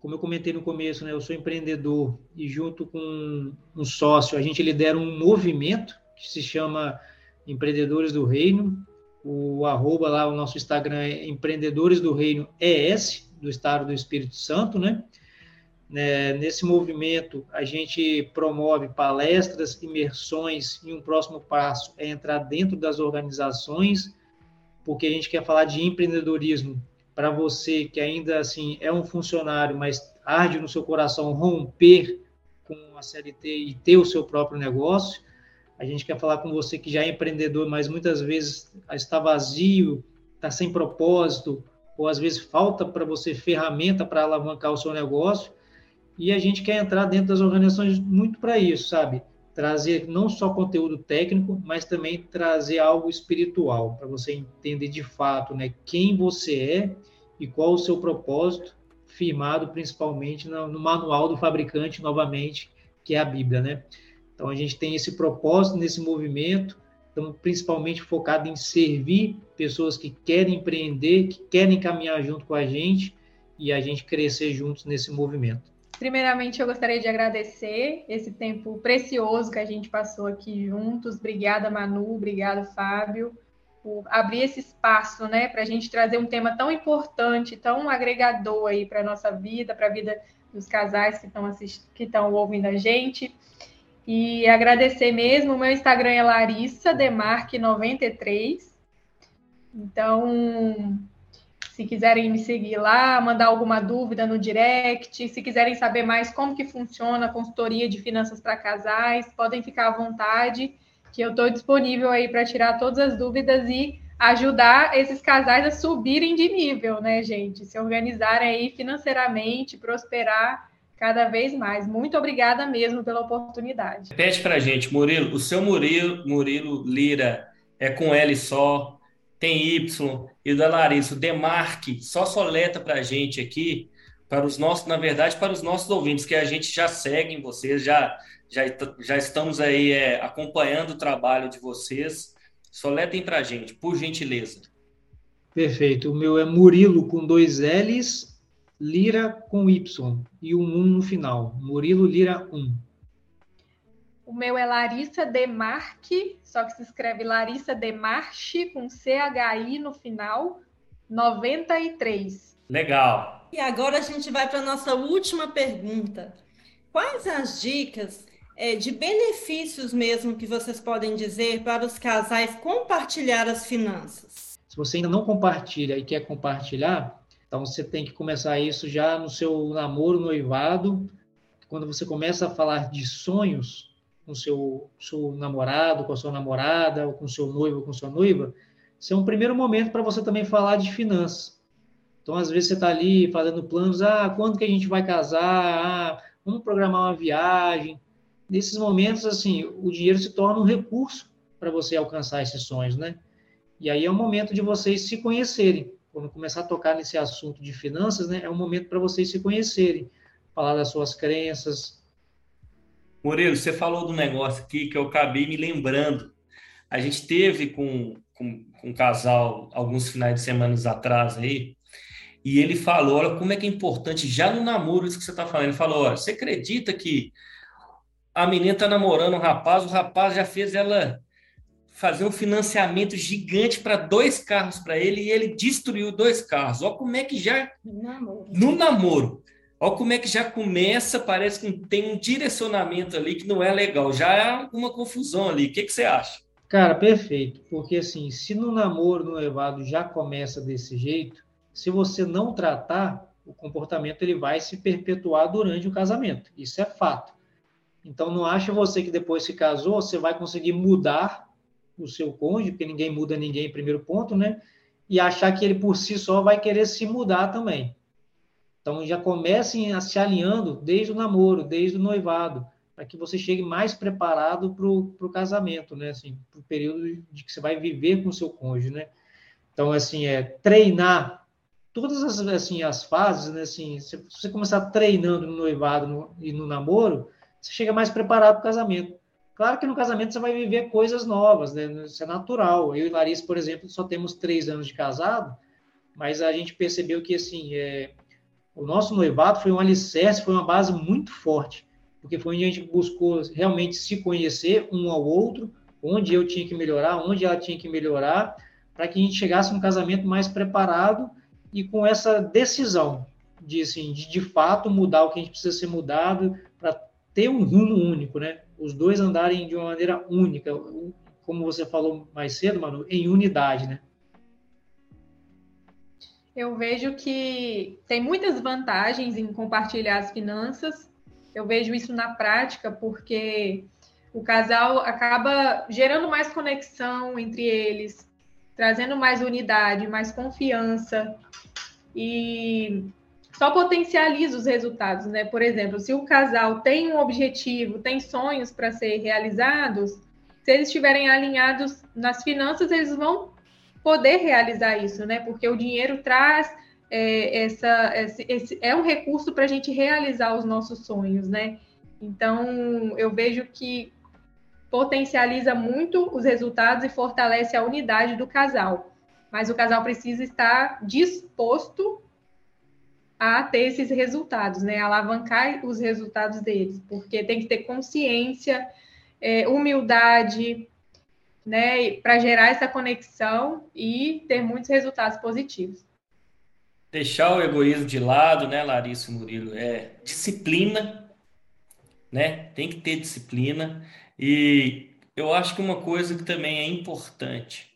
Como eu comentei no começo, né, eu sou empreendedor e junto com um sócio a gente lidera um movimento que se chama Empreendedores do Reino. O arroba lá, o nosso Instagram é Empreendedores do Reino ES, do Estado do Espírito Santo, né? Né, nesse movimento, a gente promove palestras, imersões, e um próximo passo é entrar dentro das organizações, porque a gente quer falar de empreendedorismo para você que ainda assim é um funcionário, mas arde no seu coração romper com a CLT e ter o seu próprio negócio. A gente quer falar com você que já é empreendedor, mas muitas vezes está vazio, está sem propósito, ou às vezes falta para você ferramenta para alavancar o seu negócio e a gente quer entrar dentro das organizações muito para isso, sabe? Trazer não só conteúdo técnico, mas também trazer algo espiritual, para você entender de fato né, quem você é e qual o seu propósito, firmado principalmente no, no manual do fabricante, novamente, que é a Bíblia, né? Então a gente tem esse propósito nesse movimento, então principalmente focado em servir pessoas que querem empreender, que querem caminhar junto com a gente e a gente crescer juntos nesse movimento. Primeiramente, eu gostaria de agradecer esse tempo precioso que a gente passou aqui juntos. Obrigada, Manu, obrigada, Fábio, por abrir esse espaço, né, para a gente trazer um tema tão importante, tão agregador aí para a nossa vida, para a vida dos casais que estão que estão ouvindo a gente. E agradecer mesmo, o meu Instagram é Larissa Demarque93. Então, se quiserem me seguir lá, mandar alguma dúvida no direct, se quiserem saber mais como que funciona a consultoria de finanças para casais, podem ficar à vontade, que eu estou disponível aí para tirar todas as dúvidas e ajudar esses casais a subirem de nível, né, gente? Se organizarem aí financeiramente, prosperar cada vez mais. Muito obrigada mesmo pela oportunidade. Pede para gente, Murilo, o seu Murilo, Murilo Lira é com L só, tem Y, e da Larissa, Demarque, só soleta para a gente aqui, para os nossos, na verdade, para os nossos ouvintes, que a gente já segue em vocês, já, já, já estamos aí é, acompanhando o trabalho de vocês. Soletem para a gente, por gentileza. Perfeito. O meu é Murilo com dois L's, Lira com Y e um 1 no final. Murilo Lira 1. O meu é Larissa Demarque, só que se escreve Larissa Demarche com CHI no final, 93. Legal. E agora a gente vai para a nossa última pergunta. Quais as dicas é, de benefícios mesmo que vocês podem dizer para os casais compartilhar as finanças? Se você ainda não compartilha e quer compartilhar, então você tem que começar isso já no seu namoro, noivado. Quando você começa a falar de sonhos, com seu, seu namorado, com a sua namorada, ou com seu noivo, com sua noiva, isso é um primeiro momento para você também falar de finanças. Então, às vezes, você está ali fazendo planos, ah, quando que a gente vai casar? Ah, vamos programar uma viagem. Nesses momentos, assim, o dinheiro se torna um recurso para você alcançar esses sonhos, né? E aí é o momento de vocês se conhecerem. Quando começar a tocar nesse assunto de finanças, né, é um momento para vocês se conhecerem, falar das suas crenças, Murilo, você falou do negócio aqui que eu acabei me lembrando. A gente teve com, com, com um casal alguns finais de semana atrás aí, e ele falou: olha, como é que é importante, já no namoro, isso que você está falando. Ele falou: olha, você acredita que a menina está namorando um rapaz, o rapaz já fez ela fazer um financiamento gigante para dois carros para ele e ele destruiu dois carros. Olha como é que já. No namoro. No namoro. Olha como é que já começa, parece que tem um direcionamento ali que não é legal, já é uma confusão ali. O que, que você acha? Cara, perfeito. Porque assim, se no namoro, no levado já começa desse jeito, se você não tratar, o comportamento ele vai se perpetuar durante o casamento. Isso é fato. Então não acha você que depois que casou, você vai conseguir mudar o seu cônjuge, porque ninguém muda ninguém, primeiro ponto, né? E achar que ele por si só vai querer se mudar também. Então já comecem a se alinhando desde o namoro, desde o noivado, para que você chegue mais preparado para o casamento, né? Assim, para o período de que você vai viver com o seu cônjuge, né? Então, assim, é treinar todas as, assim, as fases, né? Assim, se você começar treinando no noivado no, e no namoro, você chega mais preparado para o casamento. Claro que no casamento você vai viver coisas novas, né? Isso é natural. Eu e Larissa, por exemplo, só temos três anos de casado, mas a gente percebeu que, assim, é, o nosso noivado foi um alicerce, foi uma base muito forte, porque foi onde a gente buscou realmente se conhecer um ao outro, onde eu tinha que melhorar, onde ela tinha que melhorar, para que a gente chegasse a um casamento mais preparado e com essa decisão de, assim, de, de fato mudar o que a gente precisa ser mudado para ter um rumo único, né? Os dois andarem de uma maneira única, como você falou mais cedo, Manu, em unidade, né? Eu vejo que tem muitas vantagens em compartilhar as finanças. Eu vejo isso na prática porque o casal acaba gerando mais conexão entre eles, trazendo mais unidade, mais confiança e só potencializa os resultados, né? Por exemplo, se o casal tem um objetivo, tem sonhos para ser realizados, se eles estiverem alinhados nas finanças, eles vão poder realizar isso, né? Porque o dinheiro traz é, essa, esse, esse, é um recurso para a gente realizar os nossos sonhos, né? Então, eu vejo que potencializa muito os resultados e fortalece a unidade do casal. Mas o casal precisa estar disposto a ter esses resultados, né? Alavancar os resultados deles, porque tem que ter consciência, é, humildade, né? Para gerar essa conexão e ter muitos resultados positivos. Deixar o egoísmo de lado, né, Larissa Murilo? É disciplina, né? Tem que ter disciplina. E eu acho que uma coisa que também é importante,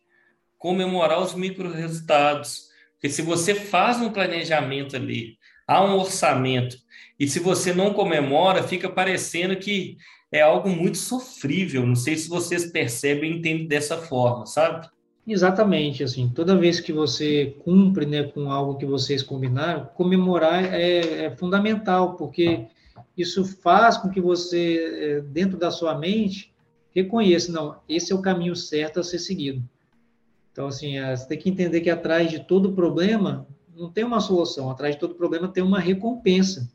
comemorar os micro resultados. Porque se você faz um planejamento ali há um orçamento. E se você não comemora, fica parecendo que é algo muito sofrível. Não sei se vocês percebem e entendem dessa forma, sabe? Exatamente, assim, toda vez que você cumpre né, com algo que vocês combinaram, comemorar é, é fundamental, porque isso faz com que você, é, dentro da sua mente, reconheça, não, esse é o caminho certo a ser seguido. Então, assim, é, você tem que entender que atrás de todo problema não tem uma solução, atrás de todo problema tem uma recompensa.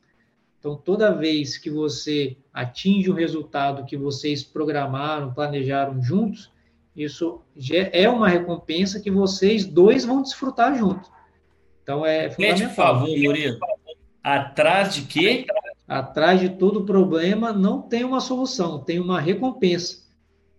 Então, toda vez que você atinge o resultado que vocês programaram, planejaram juntos, isso é uma recompensa que vocês dois vão desfrutar juntos. Então, é fundamental. Por favor, Murilo. Atrás de quê? Atrás de todo problema não tem uma solução, tem uma recompensa.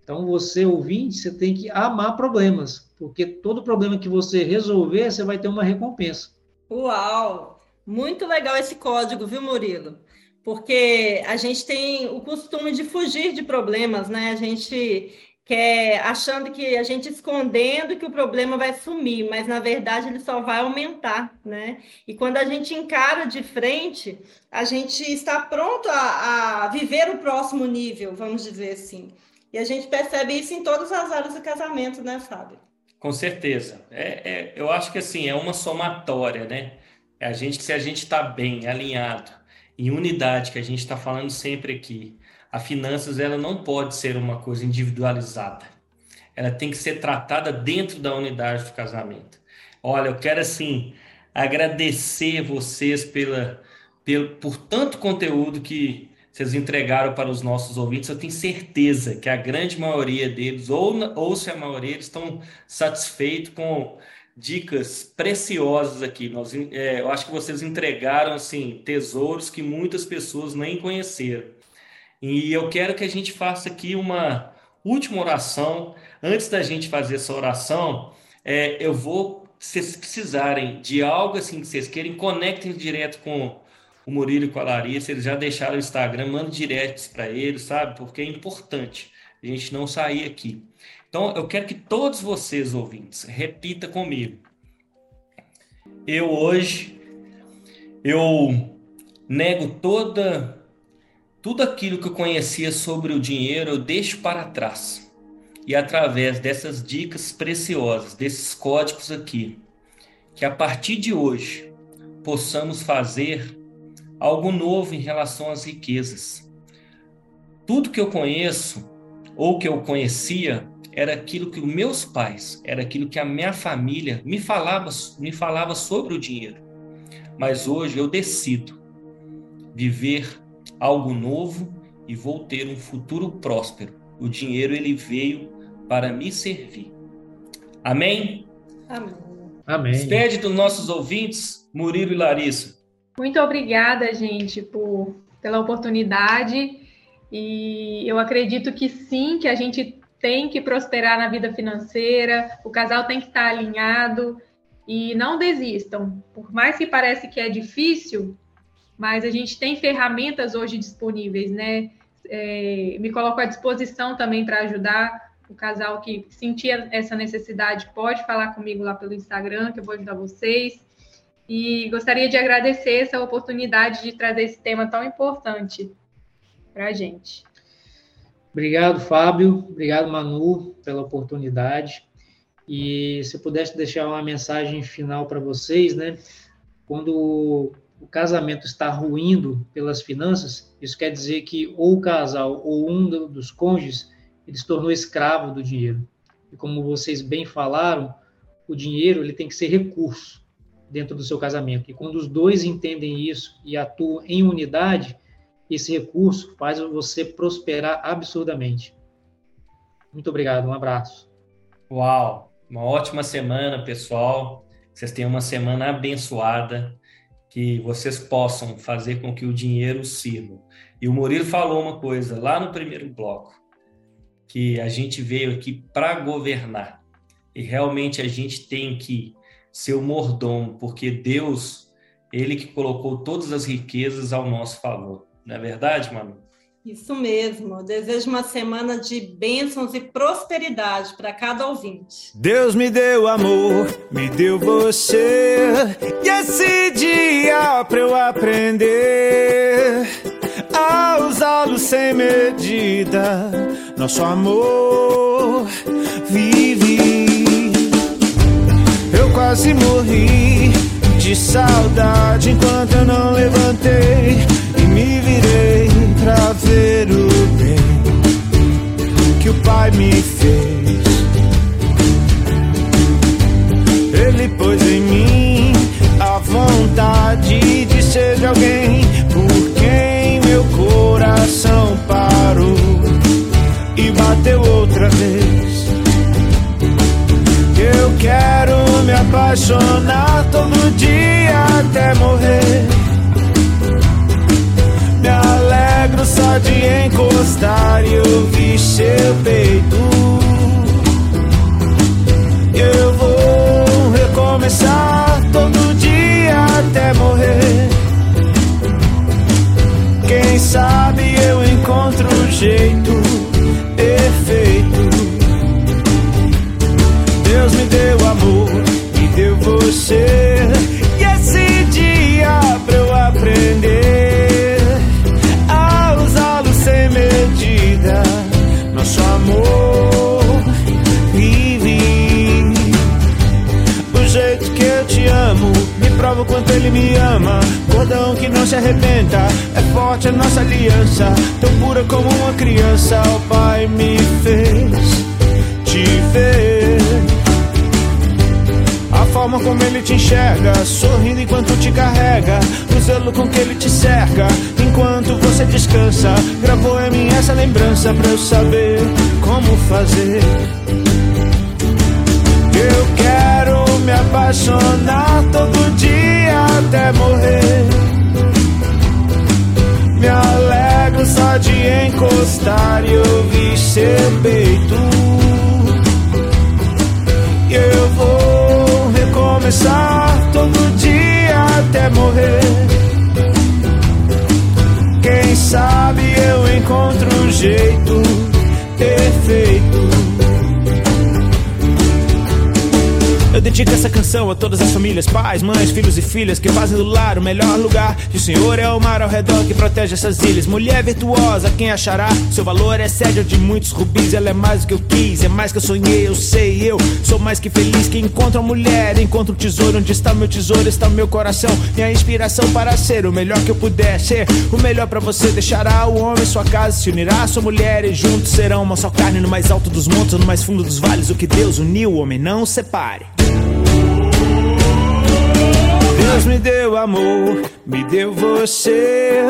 Então, você ouvinte, você tem que amar problemas, porque todo problema que você resolver, você vai ter uma recompensa. Uau! Muito legal esse código, viu, Murilo? Porque a gente tem o costume de fugir de problemas, né? A gente quer achando que a gente escondendo que o problema vai sumir, mas na verdade ele só vai aumentar, né? E quando a gente encara de frente, a gente está pronto a, a viver o próximo nível, vamos dizer assim. E a gente percebe isso em todas as áreas do casamento, né, Fábio? Com certeza. É, é, eu acho que assim, é uma somatória, né? A gente, se a gente está bem, alinhado, em unidade, que a gente está falando sempre aqui, a finanças ela não pode ser uma coisa individualizada. Ela tem que ser tratada dentro da unidade do casamento. Olha, eu quero assim agradecer vocês pela, pelo, por tanto conteúdo que vocês entregaram para os nossos ouvintes, eu tenho certeza que a grande maioria deles, ou, ou se a maioria, eles estão satisfeitos com dicas preciosas aqui. Nós, é, eu acho que vocês entregaram assim tesouros que muitas pessoas nem conheceram. E eu quero que a gente faça aqui uma última oração. Antes da gente fazer essa oração, é, eu vou, se vocês precisarem de algo assim que vocês querem, conectem direto com o Murilo com a Larissa, eles já deixaram o Instagram, manda directs para eles, sabe? Porque é importante a gente não sair aqui. Então, eu quero que todos vocês, ouvintes, repita comigo. Eu hoje, eu nego toda tudo aquilo que eu conhecia sobre o dinheiro, eu deixo para trás. E através dessas dicas preciosas, desses códigos aqui, que a partir de hoje possamos fazer algo novo em relação às riquezas. Tudo que eu conheço ou que eu conhecia era aquilo que os meus pais, era aquilo que a minha família me falava, me falava sobre o dinheiro. Mas hoje eu decido viver algo novo e vou ter um futuro próspero O dinheiro ele veio para me servir. Amém? Amém. Amém. Despede dos nossos ouvintes, Murilo e Larissa. Muito obrigada, gente, por, pela oportunidade. E eu acredito que sim, que a gente tem que prosperar na vida financeira, o casal tem que estar alinhado e não desistam. Por mais que pareça que é difícil, mas a gente tem ferramentas hoje disponíveis, né? É, me coloco à disposição também para ajudar o casal que sentir essa necessidade pode falar comigo lá pelo Instagram, que eu vou ajudar vocês. E gostaria de agradecer essa oportunidade de trazer esse tema tão importante para a gente. Obrigado, Fábio. Obrigado, Manu, pela oportunidade. E se pudesse deixar uma mensagem final para vocês, né? Quando o casamento está ruindo pelas finanças, isso quer dizer que ou o casal ou um dos cônjuges ele se tornou escravo do dinheiro. E como vocês bem falaram, o dinheiro ele tem que ser recurso dentro do seu casamento. E quando os dois entendem isso e atuam em unidade, esse recurso faz você prosperar absurdamente. Muito obrigado, um abraço. Uau, uma ótima semana, pessoal. Vocês tenham uma semana abençoada, que vocês possam fazer com que o dinheiro sirva. E o Murilo falou uma coisa lá no primeiro bloco, que a gente veio aqui para governar. E realmente a gente tem que ser o mordomo, porque Deus, ele que colocou todas as riquezas ao nosso favor. Não é verdade, Manu? Isso mesmo. Eu desejo uma semana de bênçãos e prosperidade para cada ouvinte. Deus me deu amor, me deu você. E esse dia para eu aprender a usá-lo sem medida. Nosso amor vive. Eu quase morri de saudade enquanto eu não levantei me virei pra ver o bem que o Pai me fez. Ele pôs em mim a vontade de ser de alguém por quem meu coração parou e bateu outra vez. Eu quero me apaixonar todo dia até morrer alegro só de encostar e ouvir seu peito. Eu vou recomeçar todo dia até morrer. Quem sabe eu encontro um jeito perfeito. Deus me deu amor, me deu você. E esse dia pra eu aprender. Nosso amor vive. O jeito que eu te amo me prova o quanto ele me ama. Cordão que não se arrebenta, é forte a nossa aliança. Tão pura como uma criança, o Pai me fez te ver. Forma como ele te enxerga, sorrindo enquanto te carrega, o zelo com que ele te cerca, enquanto você descansa. Gravou em mim essa lembrança pra eu saber como fazer. Eu quero me apaixonar todo dia até morrer. Me alegro só de encostar e ouvir seu peito. Eu vou recomeçar todo dia até morrer. Quem sabe eu encontro um jeito perfeito Eu dedico essa canção a todas as famílias, pais, mães, filhos e filhas que fazem do lar o melhor lugar. E o Senhor é o mar ao redor que protege essas ilhas. Mulher virtuosa, quem achará? Seu valor excede o de muitos rubis. Ela é mais do que eu quis, é mais que eu sonhei, eu sei. Eu sou mais que feliz que encontra uma mulher, encontra um tesouro. Onde está meu tesouro, está o meu coração. Minha inspiração para ser o melhor que eu puder ser. O melhor para você deixará o homem sua casa, se unirá a sua mulher e juntos serão uma só carne no mais alto dos montes, no mais fundo dos vales. O que Deus uniu, o homem não separe. Deus me deu amor, me deu você.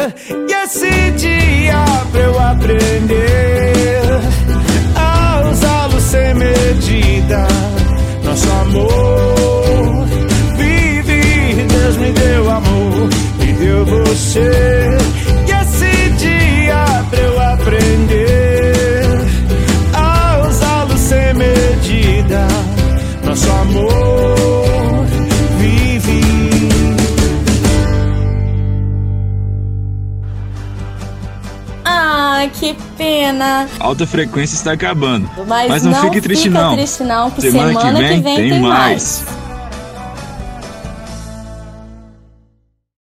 E esse dia pra eu aprender a usá-lo sem medida. Nosso amor vive. Deus me deu amor, me deu você. E esse dia pra eu aprender a usá-lo sem medida. Nosso amor. Pena. Alta frequência está acabando. Mas, Mas não, não fique triste fica não. triste não, que semana, semana que vem, que vem tem, tem mais. mais.